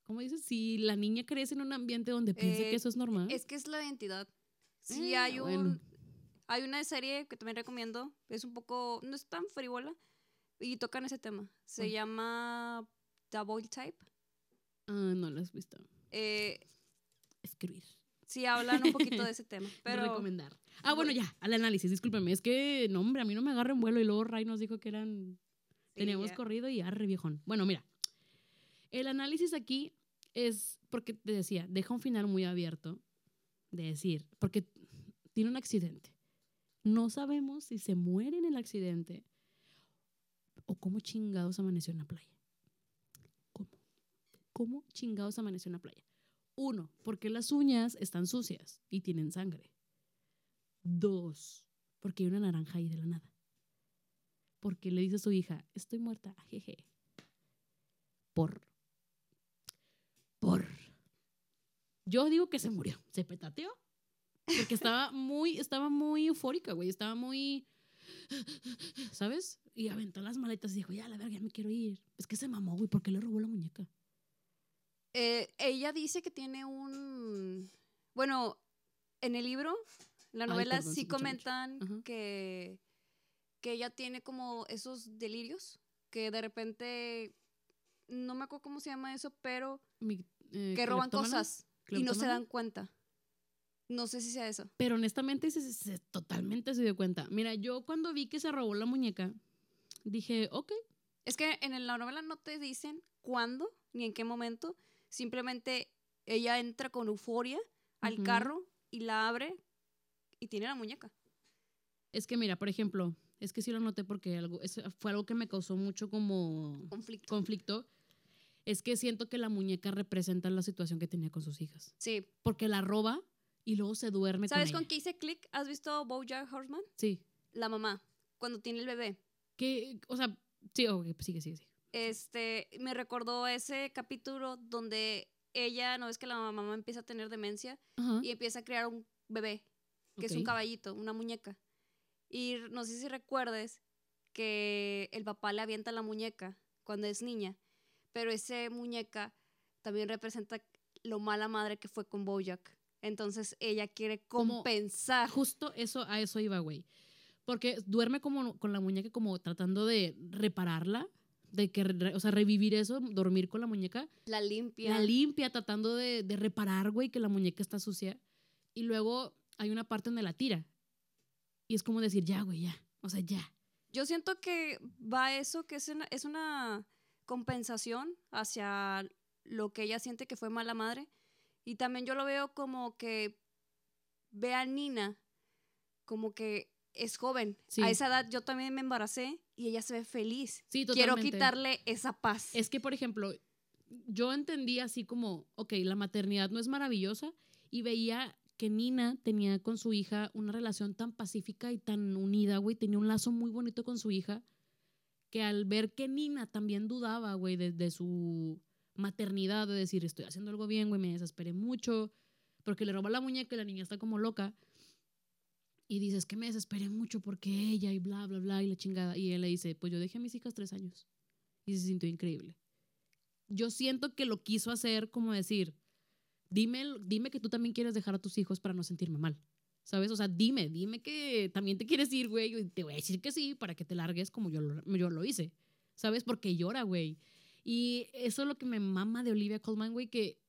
¿Cómo dices? Si la niña crece en un ambiente donde piensa Eh, que eso es normal. Es que es la identidad. Sí Eh, hay un bueno. hay una serie que también recomiendo, es un poco no es tan frívola y tocan ese tema. Se ¿Cuál? llama Double Type. Ah, no lo has visto. Eh, Escribir. sí hablan un poquito de ese tema, pero Recomendar. Ah, bueno, ya, al análisis, discúlpeme. Es que, no, hombre, a mí no me agarren vuelo y luego Ray nos dijo que eran sí, Teníamos ya. corrido y arre viejón. Bueno, mira. El análisis aquí es porque te decía, deja un final muy abierto de decir, porque tiene un accidente. No sabemos si se muere en el accidente o cómo chingados amaneció en la playa. ¿Cómo? ¿Cómo chingados amaneció en la playa? Uno, porque las uñas están sucias y tienen sangre. Dos, porque hay una naranja ahí de la nada porque le dice a su hija, estoy muerta, jeje. Por. Por. Yo digo que se murió, se petateó. Porque estaba muy, estaba muy eufórica, güey. Estaba muy. ¿Sabes? Y aventó las maletas y dijo, ya, la verga, ya me quiero ir. Es que se mamó, güey, porque le robó la muñeca. Eh, ella dice que tiene un bueno, en el libro, la Ay, novela perdón, sí comentan que que ella tiene como esos delirios que de repente no me acuerdo cómo se llama eso, pero Mi- eh, que roban cosas y no se dan cuenta. No sé si sea eso. Pero honestamente, se, se- totalmente se dio cuenta. Mira, yo cuando vi que se robó la muñeca, dije, ok, Es que en la novela no te dicen cuándo ni en qué momento. Simplemente ella entra con euforia al carro y la abre y tiene la muñeca. Es que mira, por ejemplo, es que sí lo noté porque algo, eso fue algo que me causó mucho como Conflicto. conflicto. Es que siento que la muñeca representa la situación que tenía con sus hijas. Sí. Porque la roba y luego se duerme ¿Sabes con con ella. qué hice click? ¿Has visto Bojack Horseman? Sí. La mamá, cuando tiene el bebé. Que, o sea, sí, ok, pues sigue, sigue, sigue. Este, me recordó ese capítulo donde ella, no es que la mamá empieza a tener demencia Ajá. y empieza a crear un bebé, que es un caballito, una muñeca. Y no sé si recuerdes que el papá le avienta la muñeca cuando es niña, pero esa muñeca también representa lo mala madre que fue con Bojack. Entonces ella quiere Como- compensar. Justo eso, a eso iba, güey. Porque duerme como con la muñeca como tratando de repararla, de que, o sea, revivir eso, dormir con la muñeca. La limpia. La limpia, tratando de, de reparar, güey, que la muñeca está sucia. Y luego hay una parte donde la tira. Y es como decir, ya, güey, ya. O sea, ya. Yo siento que va eso, que es una, es una compensación hacia lo que ella siente que fue mala madre. Y también yo lo veo como que ve a Nina como que es joven. Sí. A esa edad yo también me embaracé y ella se ve feliz. Sí, Quiero quitarle esa paz. Es que, por ejemplo, yo entendí así como, ok, la maternidad no es maravillosa y veía que Nina tenía con su hija una relación tan pacífica y tan unida, güey, tenía un lazo muy bonito con su hija, que al ver que Nina también dudaba, güey, de, de su maternidad, de decir, estoy haciendo algo bien, güey, me desesperé mucho, porque le roba la muñeca y la niña está como loca. Y dices que me desesperé mucho porque ella y bla, bla, bla, y la chingada. Y él le dice, pues yo dejé a mis hijas tres años. Y se sintió increíble. Yo siento que lo quiso hacer como decir, dime, dime que tú también quieres dejar a tus hijos para no sentirme mal. ¿Sabes? O sea, dime, dime que también te quieres ir, güey. Y te voy a decir que sí para que te largues como yo yo lo hice. ¿Sabes? Porque llora, güey. Y eso es lo que me mama de Olivia Colman, güey, que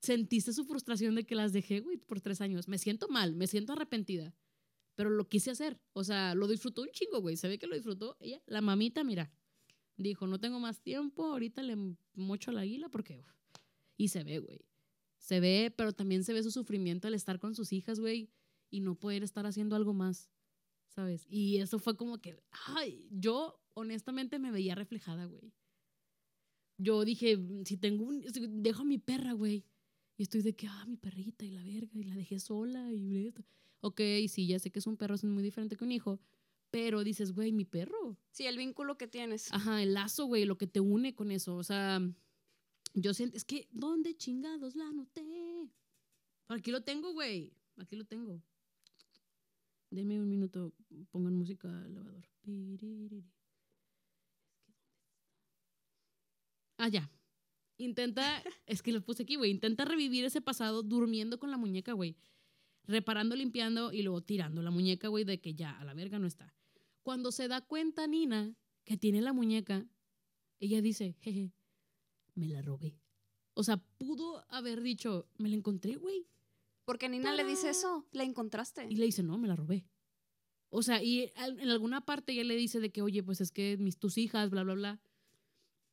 sentiste su frustración de que las dejé, güey, por tres años. Me siento mal, me siento arrepentida. Pero lo quise hacer. O sea, lo disfrutó un chingo, güey. Se ve que lo disfrutó. Ella, la mamita, mira, dijo, no tengo más tiempo, ahorita le mocho a la águila porque... uf. Y se ve, güey. Se ve, pero también se ve su sufrimiento al estar con sus hijas, güey. y no poder estar haciendo algo más, ¿sabes? Y eso fue como que, ay, yo honestamente me veía reflejada, güey. Yo dije, si tengo un, si dejo a mi perra, güey, y estoy de que, ah, mi perrita y la verga, y la dejé sola y esto. Ok, sí, ya sé que es un perro, es muy diferente que un hijo, pero dices, güey, mi perro. Sí, el vínculo que tienes. Ajá, el lazo, güey, lo que te une con eso. O sea, yo siento, es que, ¿dónde chingados la noté? Aquí lo tengo, güey. Aquí lo tengo. Denme un minuto, pongan música al lavador. Ah, ya. Intenta, es que lo puse aquí, güey. Intenta revivir ese pasado durmiendo con la muñeca, güey. Reparando, limpiando y luego tirando la muñeca, güey, de que ya, a la verga no está. Cuando se da cuenta Nina que tiene la muñeca, ella dice, jeje, me la robé. O sea, pudo haber dicho, me la encontré, güey. Porque Nina le dice eso, la encontraste. Y le dice, no, me la robé. O sea, y en alguna parte ella le dice de que, oye, pues es que mis, tus hijas, bla, bla, bla.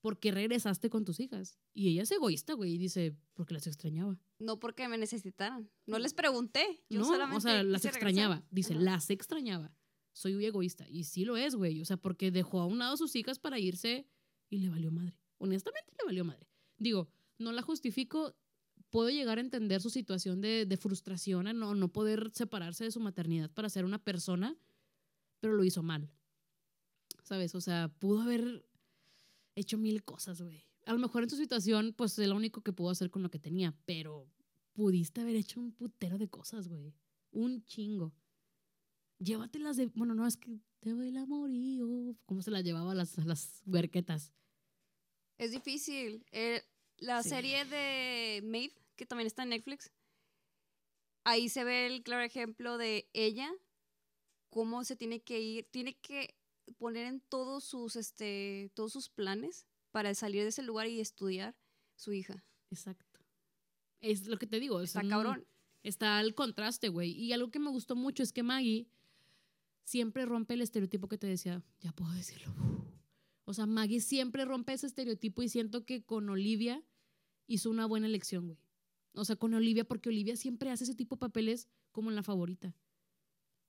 ¿Por qué regresaste con tus hijas? Y ella es egoísta, güey, y dice, porque las extrañaba. No porque me necesitaran. No les pregunté. Yo no, solamente o sea, las extrañaba. regresar. Dice, Ajá. las extrañaba. Soy muy egoísta. Y sí lo es, güey. O sea, porque dejó a un lado a sus hijas para irse y le valió madre. Honestamente, le valió madre. Digo, no la justifico. Puedo llegar a entender su situación de, de frustración a no, no poder separarse de su maternidad para ser una persona, pero lo hizo mal. ¿Sabes? O sea, pudo haber hecho mil cosas, güey. A lo mejor en su situación, pues es lo único que pudo hacer con lo que tenía, pero pudiste haber hecho un putero de cosas, güey. Un chingo. Llévatelas de. Bueno, no, es que te doy el amorío. ¿Cómo se las llevaba a las, a las huerquetas? Es difícil. Eh, la Sí. serie de Maeve, que también está en Netflix, ahí se ve el claro ejemplo de ella, cómo se tiene que ir, tiene que poner en todos sus, este, todos sus planes para salir de ese lugar y estudiar su hija. Exacto. Es lo que te digo. es Está un- cabrón. Está el contraste, güey. Y algo que me gustó mucho es que Maggie siempre rompe el estereotipo que te decía, ya puedo decirlo. O sea, Maggie siempre rompe ese estereotipo y siento que con Olivia hizo una buena elección, güey. O sea, con Olivia, porque Olivia siempre hace ese tipo de papeles como en la favorita.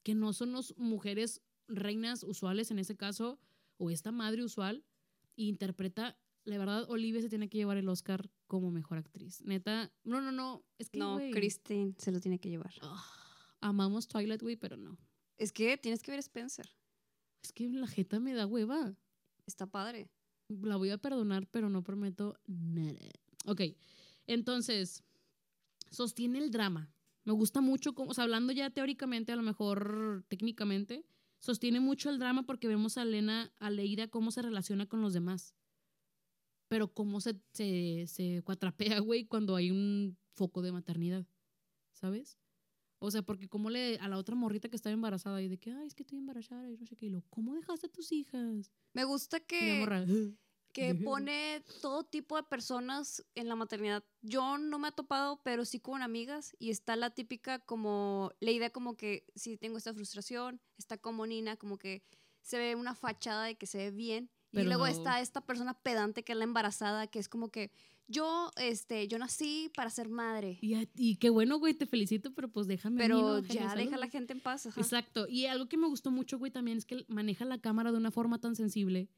Que no son las mujeres reinas usuales en ese caso, o esta madre usual, e interpreta, la verdad, Olivia se tiene que llevar el Oscar como mejor actriz. Neta, no, no, no, es que, No, Christine se lo tiene que llevar. Ah, amamos Twilight, güey, pero no. Es que tienes que ver Spencer. Es que la jeta me da hueva. Está padre. La voy a perdonar, pero no prometo nada. Ok, entonces, sostiene el drama. Me gusta mucho, como, o sea, hablando ya teóricamente, a lo mejor técnicamente, sostiene mucho el drama porque vemos a Elena, a Leira, cómo se relaciona con los demás. Pero cómo se, se, se cuatrapea, güey, cuando hay un foco de maternidad. ¿Sabes? O sea, porque como le a la otra morrita que estaba embarazada y de que, ay, es que estoy embarazada y no sé qué, y lo, ¿cómo dejaste a tus hijas? Me gusta que, que pone todo tipo de personas en la maternidad. Yo no me he topado, pero sí con amigas y está la típica como, la idea como que si tengo esta frustración, está como Nina, como que se ve una fachada de que se ve bien. Pero y luego no. está esta persona pedante que es la embarazada, que es como que yo, este, yo nací para ser madre, Y, a- y qué bueno, güey, te felicito, pero pues déjame. a mí, pero ¿no? ya deja a la gente en paz. ajá. Exacto. Y algo que me gustó mucho, güey, también es que maneja la cámara de una forma tan sensible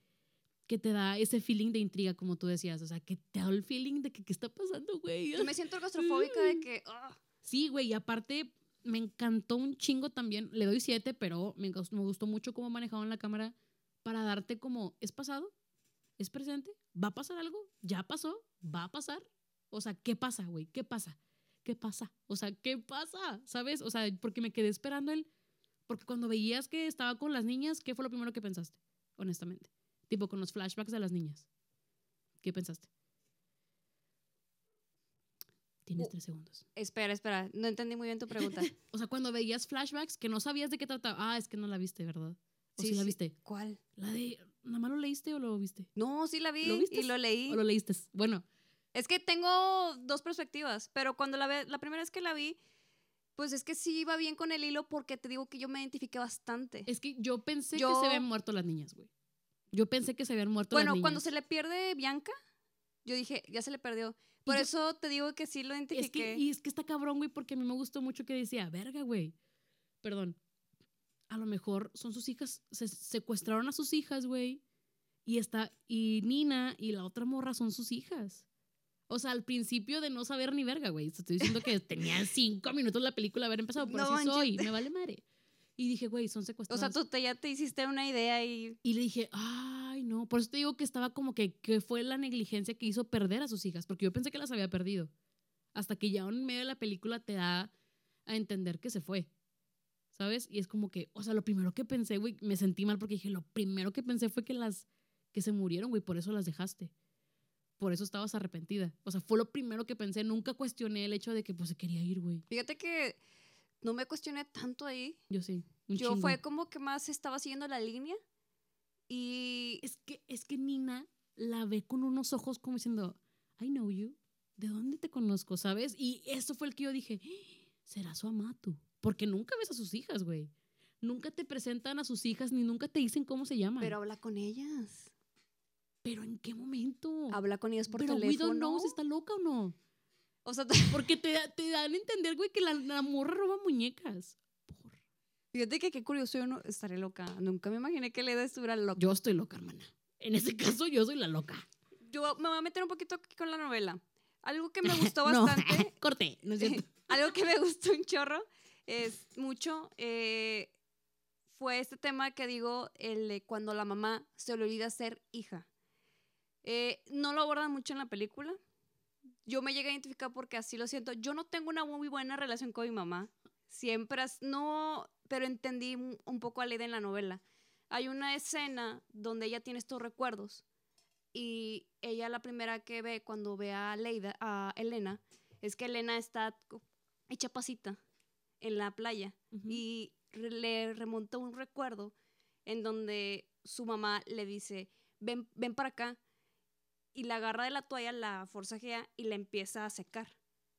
que te da ese feeling de intriga, como tú decías. O sea, que te da el feeling de que qué está pasando, güey. Yo me siento claustrofóbica de que, ah, Sí, güey, y aparte me encantó un chingo también. Le doy siete, pero me, gust- me gustó mucho cómo manejaban la cámara para darte como, ¿es pasado? ¿Es presente? ¿Va a pasar algo? ¿Ya pasó? ¿Va a pasar? O sea, ¿qué pasa, güey? ¿Qué pasa? ¿Qué pasa? O sea, ¿qué pasa? ¿Sabes? O sea, porque me quedé esperando el... Porque cuando veías que estaba con las niñas, ¿qué fue lo primero que pensaste? Honestamente. Tipo con los flashbacks de las niñas. ¿Qué pensaste? Tienes Uh. tres segundos. espera, espera, no entendí muy bien tu pregunta. O sea, cuando veías flashbacks que no sabías de qué trataba. Ah, es que no la viste, ¿verdad? ¿O sí, la viste? ¿Cuál? La de. ¿Nada más lo leíste o lo viste? No, sí la vi ¿Lo y lo leí. ¿O lo leíste? Bueno, Es que tengo dos perspectivas, pero cuando la, ve- la primera vez que la vi, pues es que sí iba bien con el hilo porque te digo que yo me identifiqué bastante. es que yo pensé que se habían muerto las niñas, güey. Yo pensé que se habían muerto las bueno, niñas. cuando se le pierde Bianca, yo dije, ya se le perdió. Por yo- eso te digo que sí lo Es identifiqué. que, y es que está cabrón, güey, porque a mí me gustó mucho que decía, verga, güey. perdón, a lo mejor son sus hijas, se secuestraron a sus hijas, güey. Y está, y Nina y la otra morra son sus hijas. O sea, al principio de no saber ni verga, güey. Estoy diciendo que tenía cinco minutos la película haber empezado, por No así soy, me vale madre. Y dije, güey, son O secuestrados. sea, tú te, ya te hiciste una idea y... Y le dije, ay, no. Por eso te digo que estaba como que, que fue la negligencia que hizo perder a sus hijas, porque yo pensé que las había perdido. Hasta que ya en medio de la película te da a entender que se fue. ¿Sabes? Y es como que, o sea, lo primero que pensé, güey, me sentí mal porque dije, lo primero que pensé fue que las, que se murieron, güey, por eso las dejaste. Por eso estabas arrepentida. O sea, fue lo primero que pensé. Nunca cuestioné el hecho de que, pues, se quería ir, güey. Fíjate que no me cuestioné tanto ahí. Yo sí. un Yo chingo. fue como que más estaba siguiendo la línea y Es que, es que Nina la ve con unos ojos como diciendo, I know you. ¿De dónde te conozco, sabes? Y eso fue el que yo dije, "Ah, será su amato. Porque nunca ves a sus hijas, güey. Nunca te presentan a sus hijas ni nunca te dicen cómo se llaman. pero habla con ellas. ¿Pero en qué momento? Habla con ellas por pero we teléfono. don't know si está loca o no. O sea, Porque te, da- te dan a entender, güey, que la, la morra roba muñecas. Por- fíjate que qué curioso, yo no estaré loca. Nunca me imaginé que Leda estuviera loca. Yo estoy loca, hermana. En ese caso, yo soy la loca. Yo me voy a meter un poquito aquí con la novela. Algo que me gustó No, bastante, corte, no es cierto. algo que me gustó un chorro, es mucho, eh, fue este tema que digo, el de cuando la mamá se le olvida ser hija. Eh, no lo abordan mucho en la película. Yo me llegué a identificar porque así lo siento. Yo no tengo una muy buena relación con mi mamá. Siempre, no, pero entendí un poco a Leida en la novela. Hay una escena donde ella tiene estos recuerdos y ella la primera que ve cuando ve a Leida, a Elena, es que Elena está hecha pasita en la playa Ujú. y re- le remonta un recuerdo en donde su mamá le dice, ven, ven para acá, y la agarra de la toalla, la forzajea y la empieza a secar.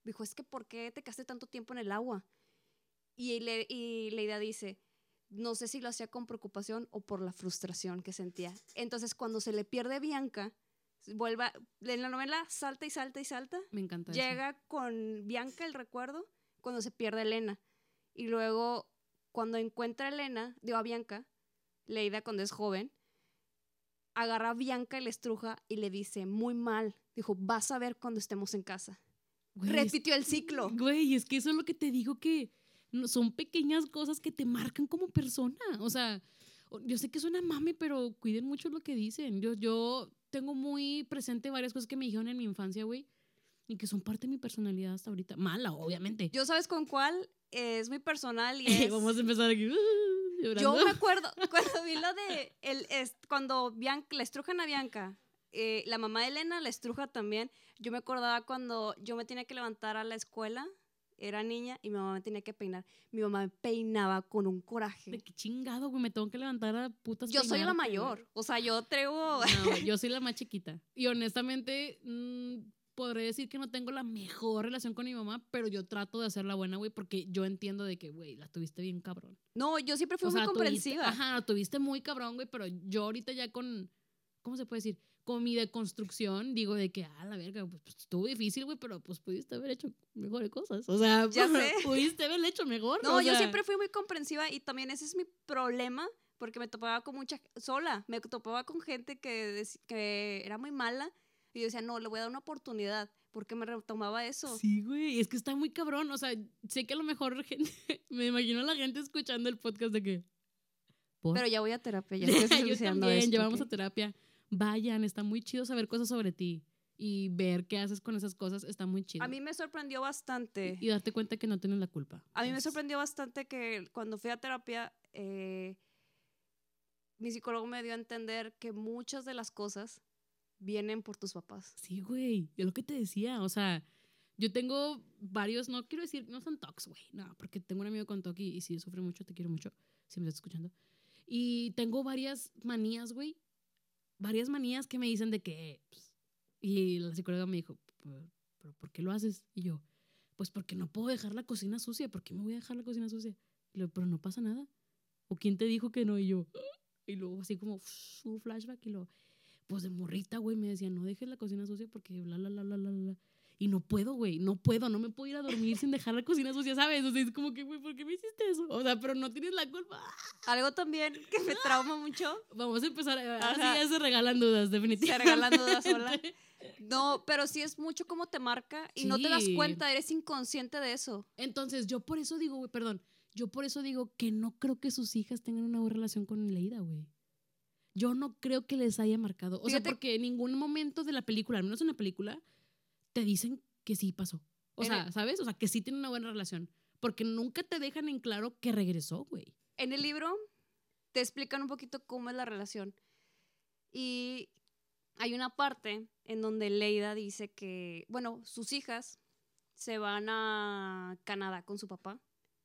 Dijo, es que ¿por qué te quedaste tanto tiempo en el agua? Y, le, y Leida dice, no sé si lo hacía con preocupación o por la frustración que sentía. Entonces cuando se le pierde Bianca, vuelve, a- en la novela salta y salta y salta, Me encanta eso. llega con Bianca el recuerdo cuando se pierde Elena. Y luego, cuando encuentra a Elena, digo a Bianca, Leida cuando es joven, agarra a Bianca y la estruja y le dice, muy mal. Dijo, vas a ver cuando estemos en casa. Güey, Repitió el ciclo. Güey, es que eso es lo que te digo que son pequeñas cosas que te marcan como persona. O sea, yo sé que suena mame, pero cuiden mucho lo que dicen. Yo, yo tengo muy presente varias cosas que me dijeron en mi infancia, güey, y que son parte de mi personalidad hasta ahorita. Mala, obviamente. Yo sabes con cuál es muy personal y es... Vamos a empezar aquí. Yo me acuerdo cuando vi lo de el, es, cuando Bianca, la estrujan a Bianca, eh, la mamá de Elena la estruja también. Yo me acordaba cuando yo me tenía que levantar a la escuela, era niña y mi mamá me tenía que peinar. Mi mamá me peinaba con un De coraje. qué chingado, güey, me tengo que levantar a putas. Yo soy la mayor, o sea, yo traigo... No, yo soy la más chiquita. Y honestamente, mm, podré decir que no tengo la mejor relación con mi mamá, pero yo trato de hacer la buena, güey, porque yo entiendo de que, güey, la tuviste bien cabrón. No, yo siempre fui O sea, muy tuviste- comprensiva. ajá, la tuviste muy cabrón, güey, pero yo ahorita ya con, ¿cómo se puede decir? Con mi deconstrucción, digo de que, ah, la verga, pues, pues, estuvo difícil, güey, pero pues pudiste haber hecho mejores cosas. O sea, Ya sé. pudiste haber hecho mejor. No, o yo sea, siempre fui muy comprensiva y también ese es mi problema porque me topaba con mucha sola, me topaba con gente que, que era muy mala y yo decía, no, le voy a dar una oportunidad porque me retomaba eso. Sí, güey, es que está muy cabrón. O sea, sé que a lo mejor gente, me imagino a la gente escuchando el podcast de que. ¿por? Pero ya voy a terapia, ya estoy yo también, esto, llevamos ¿ok? a terapia. Vayan, está muy chido saber cosas sobre ti y ver qué haces con esas cosas está muy chido. A mí me sorprendió bastante. y darte cuenta que no tienes la culpa. A mí me sorprendió bastante que cuando fui a terapia, eh, mi psicólogo me dio a entender que muchas de las cosas vienen por tus papás. Sí, güey, es lo que te decía, o sea, yo tengo varios, no quiero decir, no son tocs, güey, no, porque tengo un amigo con TOC y, y sí, sufre mucho, te quiero mucho, si me estás escuchando. Y tengo varias manías, güey, varias manías que me dicen de que, pues, y la psicóloga me dijo, "¿Pero- ¿pero por qué lo haces? Y yo, pues porque no puedo dejar la cocina sucia, ¿por qué me voy a dejar la cocina sucia? Y luego, pero no pasa nada. ¿O quién te dijo que no? Y yo, y luego así como un flashback y luego, pues de morrita, güey, me decía, no dejes la cocina sucia porque bla, bla, bla, bla, bla, bla. Y no puedo, güey, no puedo, no me puedo ir a dormir sin dejar la cocina sucia, ¿sabes? O sea, es como que, güey, ¿por qué me hiciste eso? O sea, pero no tienes la culpa. Algo también que me trauma mucho. Vamos a empezar, a- ahora sí ya se regalan dudas, Se definitivamente. regalan dudas sola. No, pero sí es mucho como te marca y no te das cuenta, eres inconsciente de eso. Entonces, yo por eso digo, güey, perdón, yo por eso digo que no creo que sus hijas tengan una buena relación con Leida, güey. Yo no creo que les haya marcado. O Fíjate- sea, porque en ningún momento de la película, al menos en la película, te dicen que sí pasó. O sea, el- ¿sabes? O sea, que sí tienen una buena relación. Porque nunca te dejan en claro que regresó, güey. En el libro te explican un poquito cómo es la relación. Y hay una parte en donde Leida dice que, bueno, sus hijas se van a Canadá con su papá.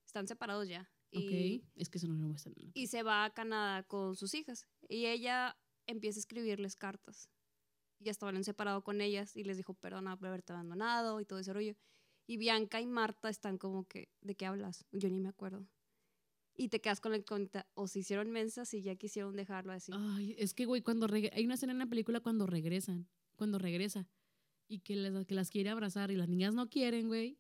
Están separados ya. Y, ok. Es que eso no lo muestran. y se va a Canadá con sus hijas. Y ella empieza a escribirles cartas. Ya estaban separados con ellas y les dijo, perdona por haberte abandonado y todo ese rollo. Y Bianca y Marta están como que, ¿de qué hablas? Yo ni me acuerdo. Y te quedas con la incógnita, o se hicieron mensas y ya quisieron dejarlo así. Ay, es que, güey, cuando hay una escena en la película cuando regresan, cuando regresa y que, les- que las quiere abrazar y las niñas no quieren, güey.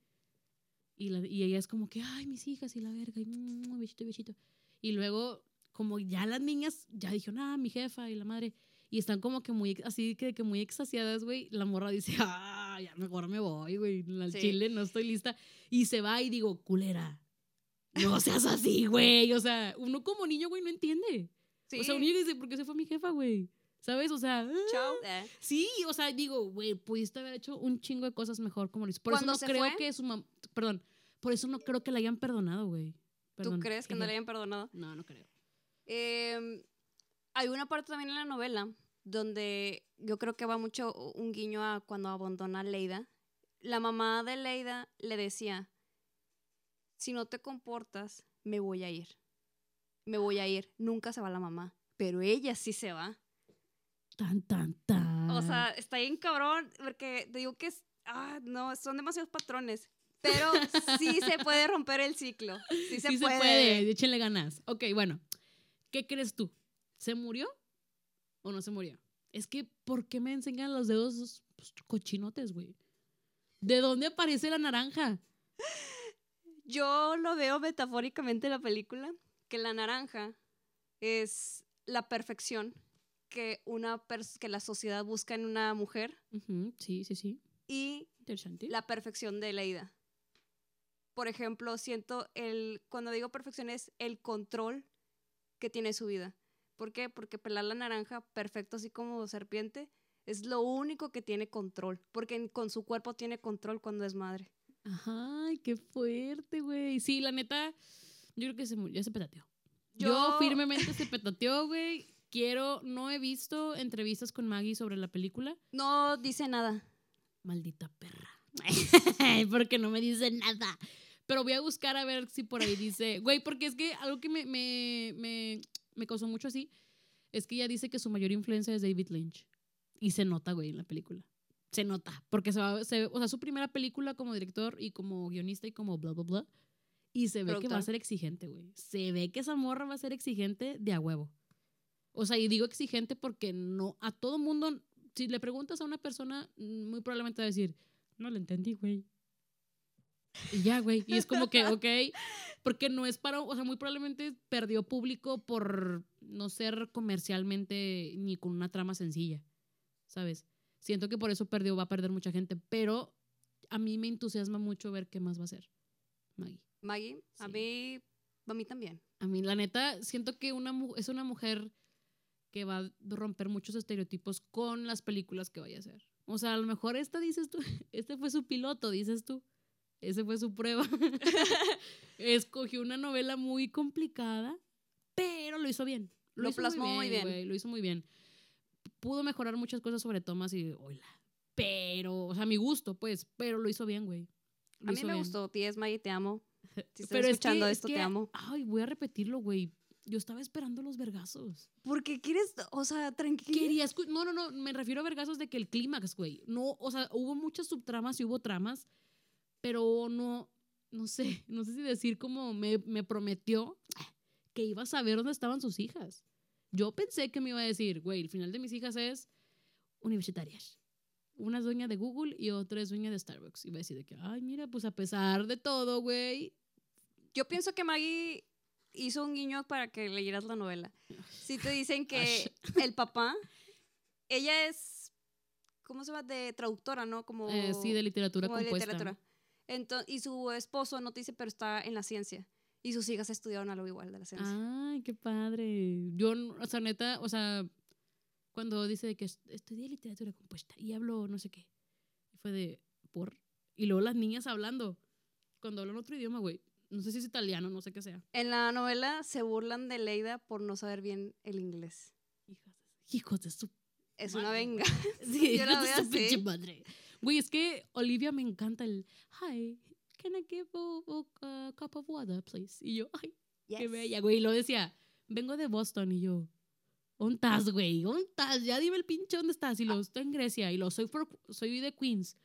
Y, la- y ella es como que, ay, mis hijas y la verga, y mm, besito, besito. Y luego, como ya las niñas ya dijeron, ah, mi jefa y la madre, y están como que muy, así que, que muy extasiadas, güey, la morra dice, ah, ya mejor me voy, güey, al Sí. chile no estoy lista. Y se va y digo, culera, no seas así, güey. O sea, uno como niño, güey, no entiende. sí, O sea, un niño dice, ¿por qué se fue mi jefa, güey? ¿Sabes? O sea, ah, chao. Eh, sí, o sea, digo, güey, pudiste haber hecho un chingo de cosas mejor como hizo. Por eso no creo fue- que su mamá, perdón, por eso no creo que la hayan perdonado, güey. ¿Tú crees que no le hayan perdonado? No, no creo. Eh, hay una parte también en la novela donde yo creo que va mucho un guiño a cuando abandona a Leida. La mamá de Leida le decía, si no te comportas, me voy a ir. Me voy a ir. Nunca se va la mamá, pero ella sí se va. Tan, tan, tan. O sea, está bien cabrón, porque te digo que es, ah, no, son demasiados patrones. Pero sí se puede romper el ciclo. Sí se sí puede. se puede, échenle ganas. Ok, bueno, ¿qué crees tú? ¿Se murió o no se murió? Es que, ¿por qué me enseñan los dedos pues, cochinotes, güey? ¿De dónde aparece la naranja? Yo lo veo metafóricamente en la película, que la naranja es la perfección que, una que la sociedad busca en una mujer sí, sí, sí. y Interesante. la perfección de Leida. Por ejemplo, siento el, cuando digo perfección es el control que tiene su vida. ¿Por qué? Porque pelar la naranja, perfecto así como serpiente, es lo único que tiene control. Porque con su cuerpo tiene control cuando es madre. Ay, qué fuerte, güey. Sí, la neta, yo creo que se ya se petateó. Yo, Yo- firmemente se petateó, güey. Quiero, no he visto entrevistas con Maggie sobre la película. No dice nada. Maldita perra. porque no me dice nada. Pero voy a buscar a ver si por ahí dice, güey, porque es que algo que me, me, me, me causó mucho así es que ella dice que su mayor influencia es David Lynch. Y se nota, güey, en la película. Se nota. Porque se va, se- o sea, su primera película como director y como guionista y como bla, bla, bla. Y se ve que va a ser exigente, güey. Se ve que esa morra va a ser exigente de a huevo. O sea, y digo exigente porque no, a todo mundo, si le preguntas a una persona, muy probablemente va a decir, no le entendí, güey. Y ya, güey. Y es como que, ok, porque no es para, o sea, muy probablemente perdió público por no ser comercialmente ni con una trama sencilla, ¿sabes? Siento que por eso perdió, va a perder mucha gente, pero a mí me entusiasma mucho ver qué más va a hacer Maggie. Maggie, a mí, a mí también. A mí, la neta, siento que una, es una mujer que va a romper muchos estereotipos con las películas que vaya a hacer. O sea, a lo mejor esta dices tú, este fue su piloto, dices tú. Ese fue su prueba. Escogió una novela muy complicada, pero lo hizo bien. Lo hizo plasmó muy bien. güey, lo hizo muy bien. Pudo mejorar muchas cosas sobre Thomas y hola. Pero, o sea, a mi gusto, pues, pero lo hizo bien, güey. Lo A mí me bien. gustó. Tía Maggie, te amo. Si estás Pero es escuchando que- es esto, que- te amo. Ay, voy a repetirlo, güey. Yo estaba esperando los vergazos. Porque quieres, o sea, tranquilo. Quería No, no, no. Me refiero a vergazos de que el clímax, güey. No, o sea, hubo muchas subtramas y hubo tramas, pero no, no sé, no sé si decir como me, me prometió que iba a saber dónde estaban sus hijas. Yo pensé que me iba a decir, güey, el final de mis hijas es universitarias. Una es dueña de Google y otra es dueña de Starbucks. Va a decir de que, ay, mira, pues a pesar de todo, güey. Yo pienso que Maggie hizo un guiño para que leyeras la novela. Si te dicen que el papá, ella es, ¿cómo se llama? De traductora, ¿no? Como, Eh, sí, de literatura como de compuesta. literatura. Ento- y su esposo no te dice, pero está en la ciencia. Y sus hijas estudiaron algo igual de la ciencia. Ay, qué padre. Yo, o sea, neta, o sea, cuando dice de que est- estudié literatura compuesta y hablo no sé qué. Y fue de, por. Y luego las niñas hablando. Cuando hablan otro idioma, güey. No sé si es italiano, no sé qué sea. En la novela se burlan de Leida por no saber bien el inglés. Hijos de su. Es Madre. una venga. Sí, Yo la veo así. pinche madre. Güey, es que Olivia me encanta el. Hi, can I give a, a- a cup of water, please? Y yo, ay, Qué Yes. bella, güey. Y lo decía, vengo de Boston y yo, ¿dónde estás, güey? ¿Dónde estás? Ya dime el pinche dónde estás. Y lo estoy en Grecia y lo soy, por- soy de Queens.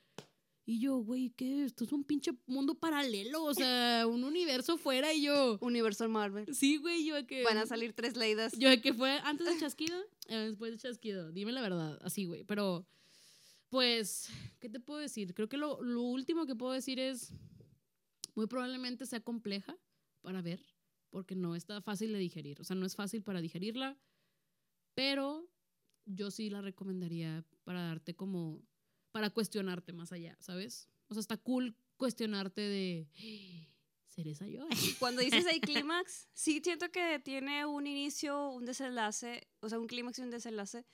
Y yo, güey, ¿qué? Esto es un pinche mundo paralelo, o sea, un universo fuera y yo. Universal Marvel. Sí, güey, yo de que. Van a salir tres Leidas. Yo de que fue antes del chasquido, eh, después del chasquido. Dime la verdad, así, güey. Pero, pues, ¿qué te puedo decir? Creo que lo, lo último que puedo decir es, muy probablemente sea compleja para ver, porque no está fácil de digerir. O sea, no es fácil para digerirla, pero yo sí la recomendaría para darte como, para cuestionarte más allá, ¿sabes? O sea, está cool cuestionarte de, ¿seré esa yo? Cuando dices ahí clímax, sí siento que tiene un inicio, un desenlace, o sea, un clímax y un desenlace,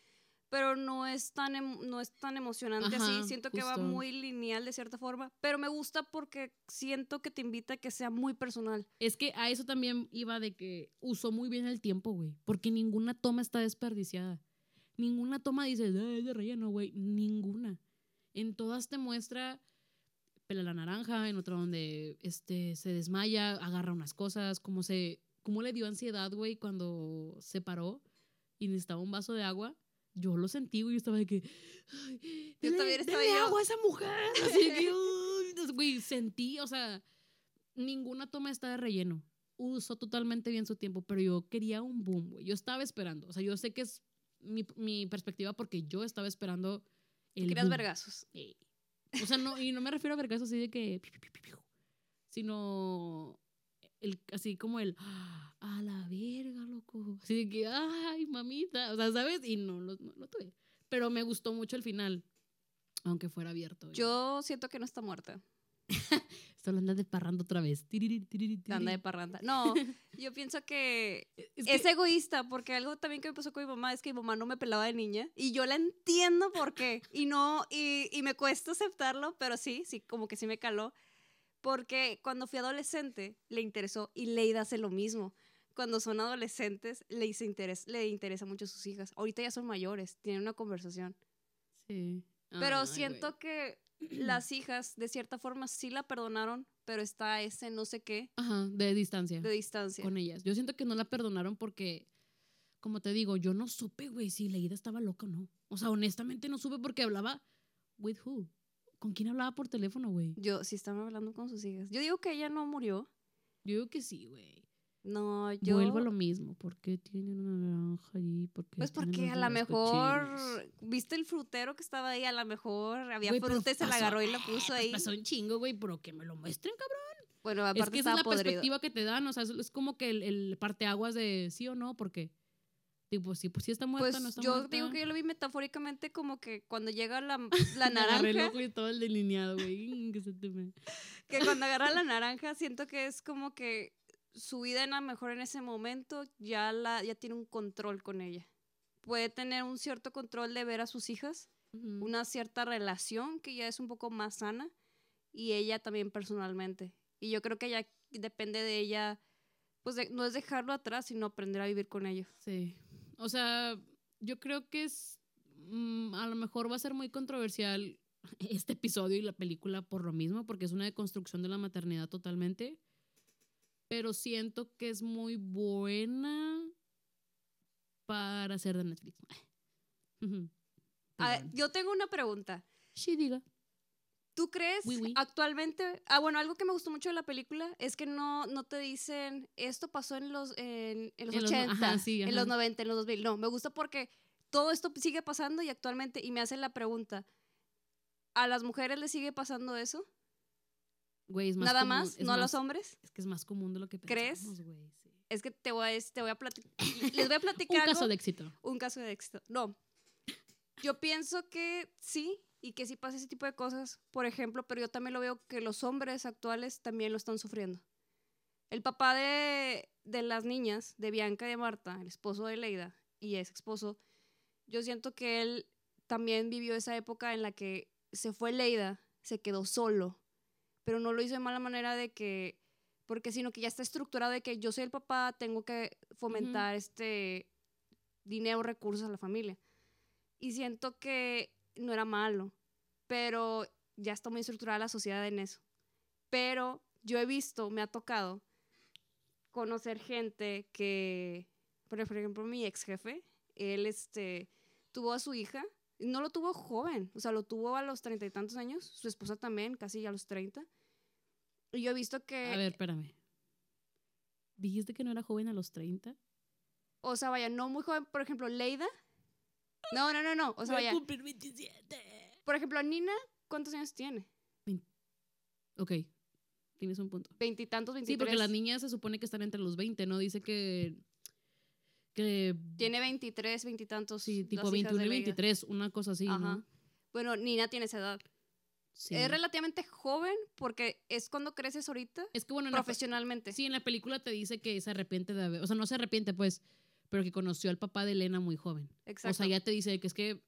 pero no es tan, em- no es tan emocionante Ajá, así. Siento que va justo. muy lineal de cierta forma, pero me gusta porque siento que te invita a que sea muy personal. Es que a eso también iba de que usó muy bien el tiempo, güey. Porque ninguna toma está desperdiciada. Ninguna toma dices, "Ah, es de relleno, güey. Ninguna. En todas te muestra, pela la naranja, en otra donde este, se desmaya, agarra unas cosas, cómo, se, cómo le dio ansiedad, güey, cuando se paró y necesitaba un vaso de agua. Yo lo sentí, güey, yo estaba de que, "Ay, Yo también estaba yo. agua a esa mujer. Así que, güey, sentí, o sea, ninguna toma está de relleno. Usó totalmente bien su tiempo, pero yo quería un boom, güey. Yo estaba esperando. O sea, yo sé que es mi, mi perspectiva porque yo estaba esperando el boom. vergazos. O sea, no, y no me refiero a vergazos así de que, sino el, así como el, "Ah, a la verga, loco. Así de que, ay, mamita. O sea, ¿sabes? Y no lo no, lo tuve. Pero me gustó mucho el final, aunque fuera abierto. Yo siento que no está muerta. Solo anda desparrando otra vez. Anda de parranda. No, yo pienso que Es que- es egoísta, porque algo también que me pasó con mi mamá es que mi mamá no me pelaba de niña y yo la entiendo por qué. Y no, y, y me cuesta aceptarlo, pero sí, sí, como que sí me caló. Porque cuando fui adolescente le interesó y Leida hace lo mismo. Cuando son adolescentes le, hice interes- le interesa mucho a sus hijas. Ahorita ya son mayores, tienen una conversación. Sí. Pero Ay, siento que las hijas de cierta forma sí la perdonaron, pero está ese no sé qué Ajá, de distancia. de distancia. con ellas. Yo siento que no la perdonaron porque, como te digo, yo no supe, güey, si Leida estaba loca o no. O sea, honestamente no supe porque hablaba. ¿With who? ¿Con quién hablaba por teléfono, güey? Yo, sí estaba hablando con sus hijas. Yo digo que ella no murió. Yo digo que sí, güey. No, yo. Vuelvo a lo mismo. ¿Por qué tienen una naranja ahí? ¿Por qué Pues porque a lo mejor. cochinos? ¿Viste el frutero que estaba ahí? A lo mejor había Güey, fruta y se la agarró y la eh, puso pues ahí. Pasó un chingo, güey, pero que me lo muestren, cabrón. Bueno, Es aparte que esa es la podrido. perspectiva que te dan. O sea, es, es como que el, el parteaguas de sí o no, porque. Tipo, sí, pues sí está muerta, Pues no está yo muerta. digo que yo lo vi metafóricamente como que cuando llega la, la agarré el naranja, ojo y todo el delineado, güey. me- que cuando agarra la naranja siento que es como que su vida en a lo mejor en ese momento ya la ya tiene un control con ella. Puede tener un cierto control de ver a sus hijas, una cierta relación que ya es un poco más sana y ella también personalmente. Y yo creo que ya depende de ella, pues de- no es dejarlo atrás, sino aprender a vivir con ello. Sí. O sea, yo creo que es. mm, a lo mejor va a ser muy controversial este episodio y la película por lo mismo, porque es una deconstrucción de la maternidad totalmente. Pero siento que es muy buena para ser de Netflix. A ver, yo tengo una pregunta. Sí, diga. ¿Tú crees Oui, oui. actualmente? Ah, bueno, algo que me gustó mucho de la película es que no, no te dicen esto pasó en los, en, en los En los no- 80, ajá, sí, en los 90, en los 2000. No, me gusta porque todo esto sigue pasando y actualmente, y me hacen la pregunta, ¿A las mujeres les sigue pasando eso? Güey, es más Nada común- más, no a los hombres. Es que es más común de lo que ¿Crees? pensamos, güey. sí. Es que te voy a, te voy a platicar. Les voy a Un platicar algo. caso de éxito. Un caso de éxito. No. Yo pienso que sí y que sí pasa ese tipo de cosas, por ejemplo, pero yo también lo veo que los hombres actuales también lo están sufriendo. El papá de, de las niñas, de Bianca y de Marta, el esposo de Leida y ex esposo, yo siento que él también vivió esa época en la que se fue Leida, se quedó solo, pero no lo hizo de mala manera de que, porque sino que ya está estructurado de que yo soy el papá, tengo que fomentar este dinero, recursos a la familia. Y siento que no era malo, pero ya está muy estructurada la sociedad en eso. Pero yo he visto, me ha tocado conocer gente que, por ejemplo, mi ex jefe, él este, tuvo a su hija, no lo tuvo joven, o sea, lo tuvo a los treinta y tantos años, su esposa también, casi a los treinta. Y yo he visto que, A ver, espérame. ¿Dijiste que no era joven a los 30? o sea, vaya, no muy joven, por ejemplo, Leida. No, no, no, no, o sea, vaya, cumplir 27. por ejemplo, Nina, ¿cuántos años tiene? Ok, tienes un punto. Veintitantos, Sí, veintitrés. porque las niñas se supone que están entre los 20, ¿no? Dice que... que Tiene 23, veintitantos. sí, tipo las hijas 21 de y Leida. 23, una cosa así, Ajá. ¿no? Bueno, Nina tiene esa edad. Sí. Es relativamente joven porque es cuando creces ahorita Es que bueno, profesionalmente. sí, en la película te dice que se arrepiente de haber... O sea, no se arrepiente, pues, pero que conoció al papá de Elena muy joven. Exacto. O sea, ya te dice que es que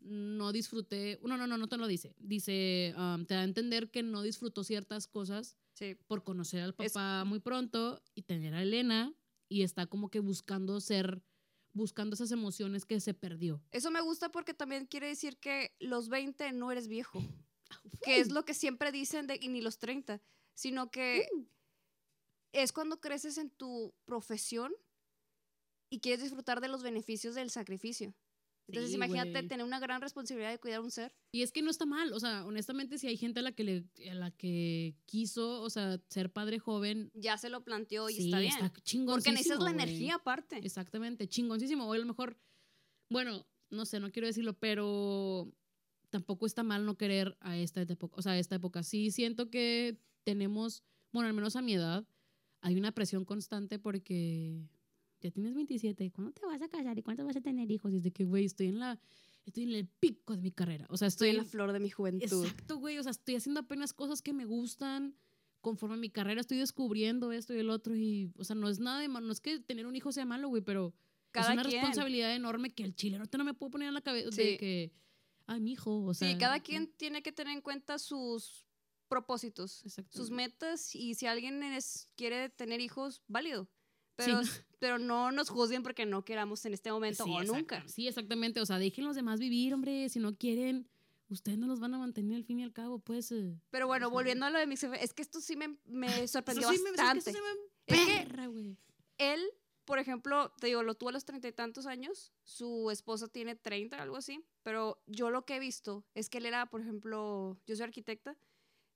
no disfruté... No, no, no, no te lo dice. Dice, um, te da a entender que no disfrutó ciertas cosas Sí. por conocer al Es- papá muy pronto y tener a Elena y está como que buscando ser, buscando esas emociones que se perdió. Eso me gusta porque también quiere decir que los 20 no eres viejo. Que es lo que siempre dicen de y ni los 30, sino que es cuando creces en tu profesión y quieres disfrutar de los beneficios del sacrificio. Entonces, Sí, imagínate güey. tener una gran responsabilidad de cuidar a un ser. Y es que no está mal, o sea, honestamente si hay gente a la que le a la que quiso, o sea, ser padre joven, Ya se lo planteó y sí, está bien. chingoncísimo. porque necesitas la energía aparte. Exactamente, chingoncísimo. O a lo mejor, bueno, no sé, no quiero decirlo, pero tampoco está mal no querer a esta época. O sea, a esta época. Sí siento que tenemos, bueno, al menos a mi edad, hay una presión constante porque ya tienes 27, ¿cuándo te vas a casar y cuándo vas a tener hijos? Y es de que, güey, estoy en la, estoy en el pico de mi carrera. O sea, Estoy estoy, en la flor de mi juventud. Exacto, güey. O sea, estoy haciendo apenas cosas que me gustan. Conforme a mi carrera estoy descubriendo esto y el otro. Y, o sea, no es nada de malo. No es que tener un hijo sea malo, güey, pero Cada es una quien. responsabilidad enorme que el chile ahorita no me puedo poner en la cabeza Sí. de que, ay, mi hijo, o sea. sí, cada quien tiene que tener en cuenta sus propósitos, sus metas y si alguien es- quiere tener hijos, válido. Pero, pero no nos juzguen porque no queramos en este momento Sí, o exacto. nunca. Sí, exactamente. O sea, dejen los demás vivir, hombre. Si no quieren, ustedes no los van a mantener al fin y al cabo, pues. eh. Pero bueno, volviendo a lo de mi jefe, es que esto sí me, me sorprendió sí me- es que bastante. eso sí Es me que perra, güey. él, por ejemplo, te digo, lo tuvo a los treinta y tantos años, su esposa tiene 30, algo así, pero yo lo que he visto es que él era, por ejemplo, yo soy arquitecta,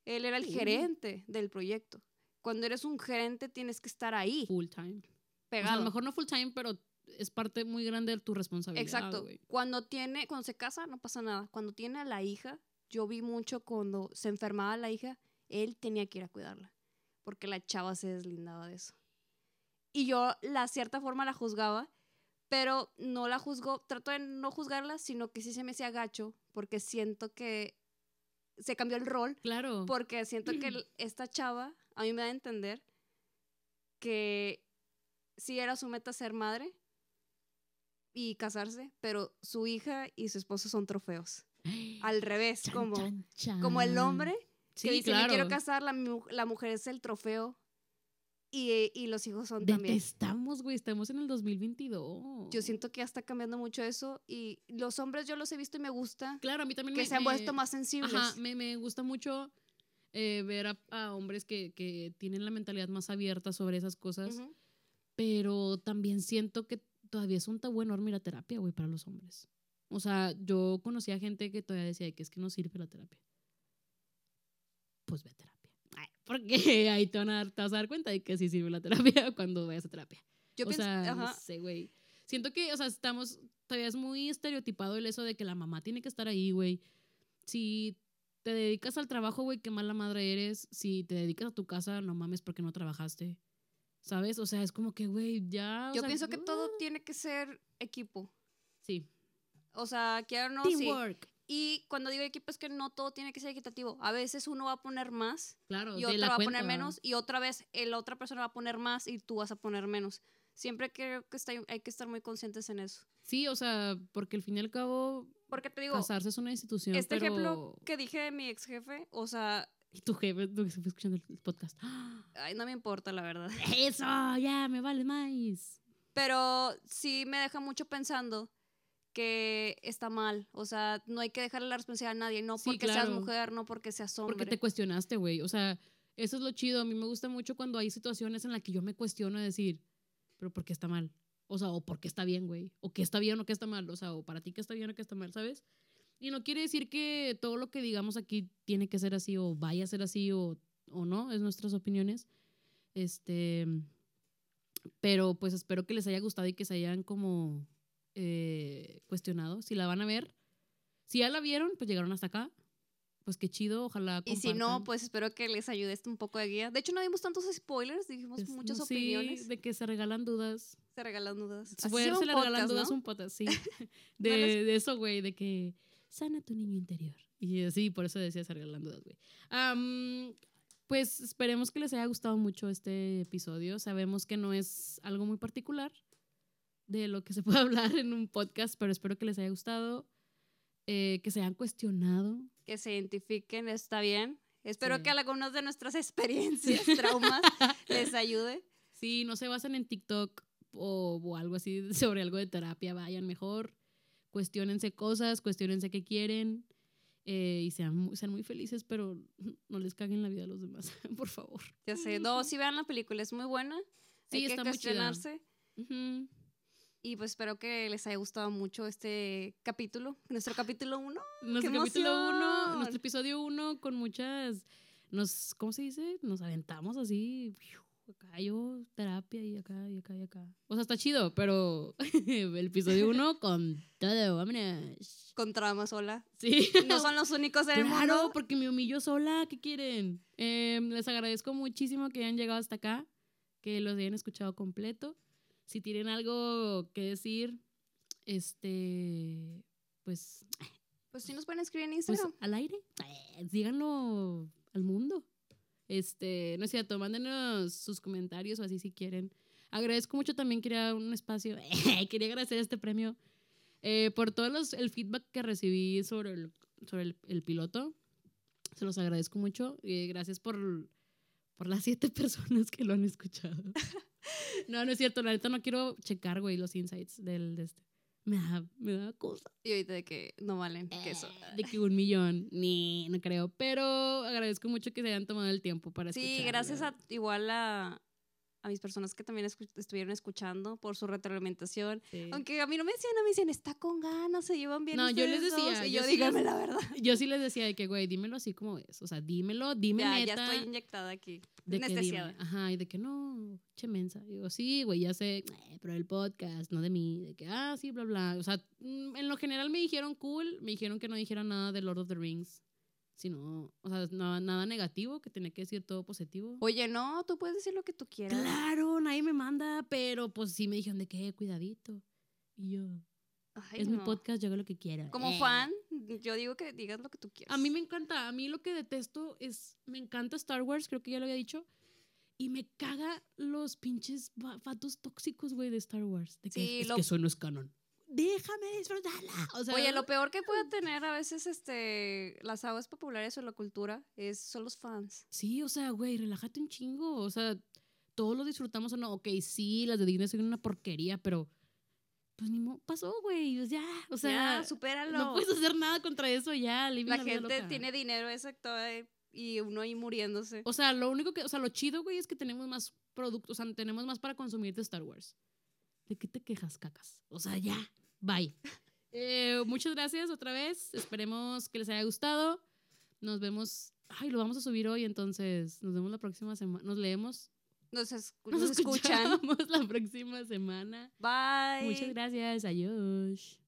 él era el gerente del proyecto. Cuando eres un gerente tienes que estar ahí, Full time. O sea, pegado. a lo mejor no full time, pero es parte muy grande de tu responsabilidad. Exacto. Cuando tiene, cuando se casa, no pasa nada. Cuando tiene a la hija, yo vi mucho cuando se enfermaba la hija, él tenía que ir a cuidarla. Porque la chava se deslindaba de eso. Y yo, la cierta forma, la juzgaba, pero no la juzgo, trato de no juzgarla, sino que sí se me hacía gacho, porque siento que se cambió el rol, Claro. porque siento que esta chava, a mí me da a entender que sí era su meta ser madre y casarse, pero su hija y su esposo son trofeos. Al revés, Chan, como, chan, chan. como el hombre Sí, que dice, claro. me quiero casar, la, la mujer es el trofeo y, y los hijos son también. Detestamos, güey. Estamos en el 2022. Yo siento que ya está cambiando mucho eso y los hombres yo los he visto y me gusta Claro, a mí también que me, se han vuelto más sensibles. Ajá, me, me gusta mucho eh, ver a, a hombres que, que tienen la mentalidad más abierta sobre esas cosas, Ujú. pero también siento que todavía es un tabú enorme la terapia, güey, para los hombres. O sea, yo conocía gente que todavía decía que es que no sirve la terapia. Pues ve a terapia. Porque ahí te, van a dar, te vas a dar cuenta de que sí sirve la terapia cuando vayas a terapia. Yo o pienso, sea, no ajá, sé, güey. Siento que, o sea, estamos, todavía es muy estereotipado el eso de que la mamá tiene que estar ahí, güey. Si te dedicas al trabajo, güey, qué mala madre eres. Si te dedicas a tu casa, no mames porque no trabajaste. ¿Sabes? O sea, es como que, güey, ya. o Yo sea, pienso que todo tiene que ser equipo. Sí. O sea, quiero no, sí. Y cuando digo equipo es que no todo tiene que ser equitativo. A veces uno va a poner más Claro, y otro va a cuenta, poner ¿verdad? menos y otra vez la otra persona va a poner más y tú vas a poner menos. Siempre creo que está, hay que estar muy conscientes en eso. Sí, o sea, porque al fin y al cabo, Porque te digo, casarse es una institución. este pero... ejemplo que dije de mi ex jefe, o sea, Y tu jefe, se fue escuchando el podcast. ay, no me importa, la verdad. Eso, ya, me vale más. Pero sí me deja mucho pensando que está mal. O sea, no hay que dejarle la responsabilidad a nadie. No Sí, porque seas mujer, no porque seas hombre. Porque te cuestionaste, güey. O sea, eso es lo chido. A mí me gusta mucho cuando hay situaciones en las que yo me cuestiono de decir, pero ¿por qué está mal? O sea, o ¿por qué está bien, güey? O qué está bien o qué está mal. O sea, o para ti qué está bien o qué está mal, ¿sabes? Y no quiere decir que todo lo que digamos aquí tiene que ser así o vaya a ser así o, o no. Es nuestras opiniones. Este. Pero pues espero que les haya gustado y que se hayan como eh, cuestionado. Si la van a ver, si ya la vieron, pues llegaron hasta acá. Pues qué chido, ojalá. Y si no, compartan. pues espero que les ayude este un poco de guía. De hecho, no dimos tantos spoilers, dijimos Es- muchas sí, opiniones. de que se regalan dudas. Se regalan dudas. Así fue- se se le regalan dudas ¿no? un podcast, sí. De, No les- de eso, güey, de que sana tu niño interior. Y así, por eso decía se regalan dudas, güey. Am, pues esperemos que les haya gustado mucho este episodio. Sabemos que no es algo muy particular de lo que se puede hablar en un podcast, pero espero que les haya gustado, eh, que se hayan cuestionado. Que se identifiquen, está bien. Espero Sí. que algunas de nuestras experiencias, traumas, les ayude. Sí, no se basan en TikTok o, o algo así sobre algo de terapia, vayan mejor, cuestionense cosas, cuestionense qué quieren eh, y sean, sean muy felices, pero no les caguen la vida a los demás, por favor. Ya sé, no, si vean la película, es muy buena. Sí, Hay que está muy chida. cuestionarse. Ujú. Y pues espero que les haya gustado mucho este capítulo, nuestro capítulo 1. Nuestro ¡Qué capítulo uno, emoción! nuestro episodio uno con muchas, nos, ¿cómo se dice? Nos aventamos así, acá yo, terapia y acá y acá y acá. O sea, está chido, pero el episodio uno con todo, vámonos. Con trama sola. Sí. No son los únicos en el Claro, mundo. porque me humillo sola, ¿qué quieren? Em, les agradezco muchísimo que hayan llegado hasta acá, que los hayan escuchado completo. Si tienen algo que decir, este, pues, Pues sí nos pueden escribir en pues Instagram. al aire, eh, díganlo al mundo. Este, no es cierto, mándenos sus comentarios o así si quieren. Agradezco mucho también, quería un espacio, quería agradecer este premio eh, por todo los, el feedback que recibí sobre el, sobre el, el piloto. Se los agradezco mucho. y gracias por, por las siete personas que lo han escuchado. no, no es cierto, la neta no quiero checar, güey, los insights del, de este. Me da, me da cosa. Y ahorita de que no valen. Eh, De que un millón, ni, no creo. Pero agradezco mucho que se hayan tomado el tiempo para Sí, gracias a igual a, a mis personas que también escu- estuvieron escuchando por su retroalimentación. Sí. Aunque a mí no me decían, a mí me decían, está con ganas, se llevan bien No, yo les ustedes dos", decía, Y yo yo, sí les- la verdad. Yo sí les decía de que, güey, dímelo así como es. O sea, dímelo, dime Ya, neta. ya estoy inyectada aquí. de que ajá, y de que no, che mensa. Y Digo, sí, güey, ya sé, eh, pero el podcast, no de mí. De que, ah, sí, bla, bla. O sea, mm, en lo general me dijeron cool, me dijeron que no dijera nada de Lord of the Rings. Sino, o sea, no- nada negativo, que tenía que decir todo positivo. Oye, no, tú puedes decir lo que tú quieras. Claro, nadie me manda, pero pues sí me dijeron de que, cuidadito. Y yo, Ay, es mi podcast, yo hago lo que quiera. Como Eh. fan, yo digo que digas lo que tú quieras. A mí me encanta, a mí lo que detesto es, me encanta Star Wars, creo que ya lo había dicho, y me caga los pinches vatos tóxicos, güey, de Star Wars. De que Sí, es, lo- que eso no es canon. Déjame disfrutarla. O sea, Oye, lo peor que puede tener a veces este las aguas populares o la cultura es son los fans. Sí, o sea, güey, relájate un chingo. O sea, todos lo disfrutamos o no. Ok, sí, las de Disney son una porquería, pero pues ni mo pasó, güey. pues ya, o sea, ya, supéralo. no puedes hacer nada contra eso ya. la gente tiene dinero exacto y uno ahí muriéndose. O sea, lo único que, o sea, lo chido, güey, es que tenemos más productos, o sea, tenemos más para consumir de Star Wars. ¿De qué te quejas, cacas? O sea, ya, bye. Eh, muchas gracias otra vez. Esperemos que les haya gustado. Nos vemos. Ay, lo vamos a subir hoy, entonces nos vemos la próxima semana. Nos leemos. Nos, escu- Nos, nos escuchan. escuchamos la próxima semana. Bye. Muchas gracias. Adiós.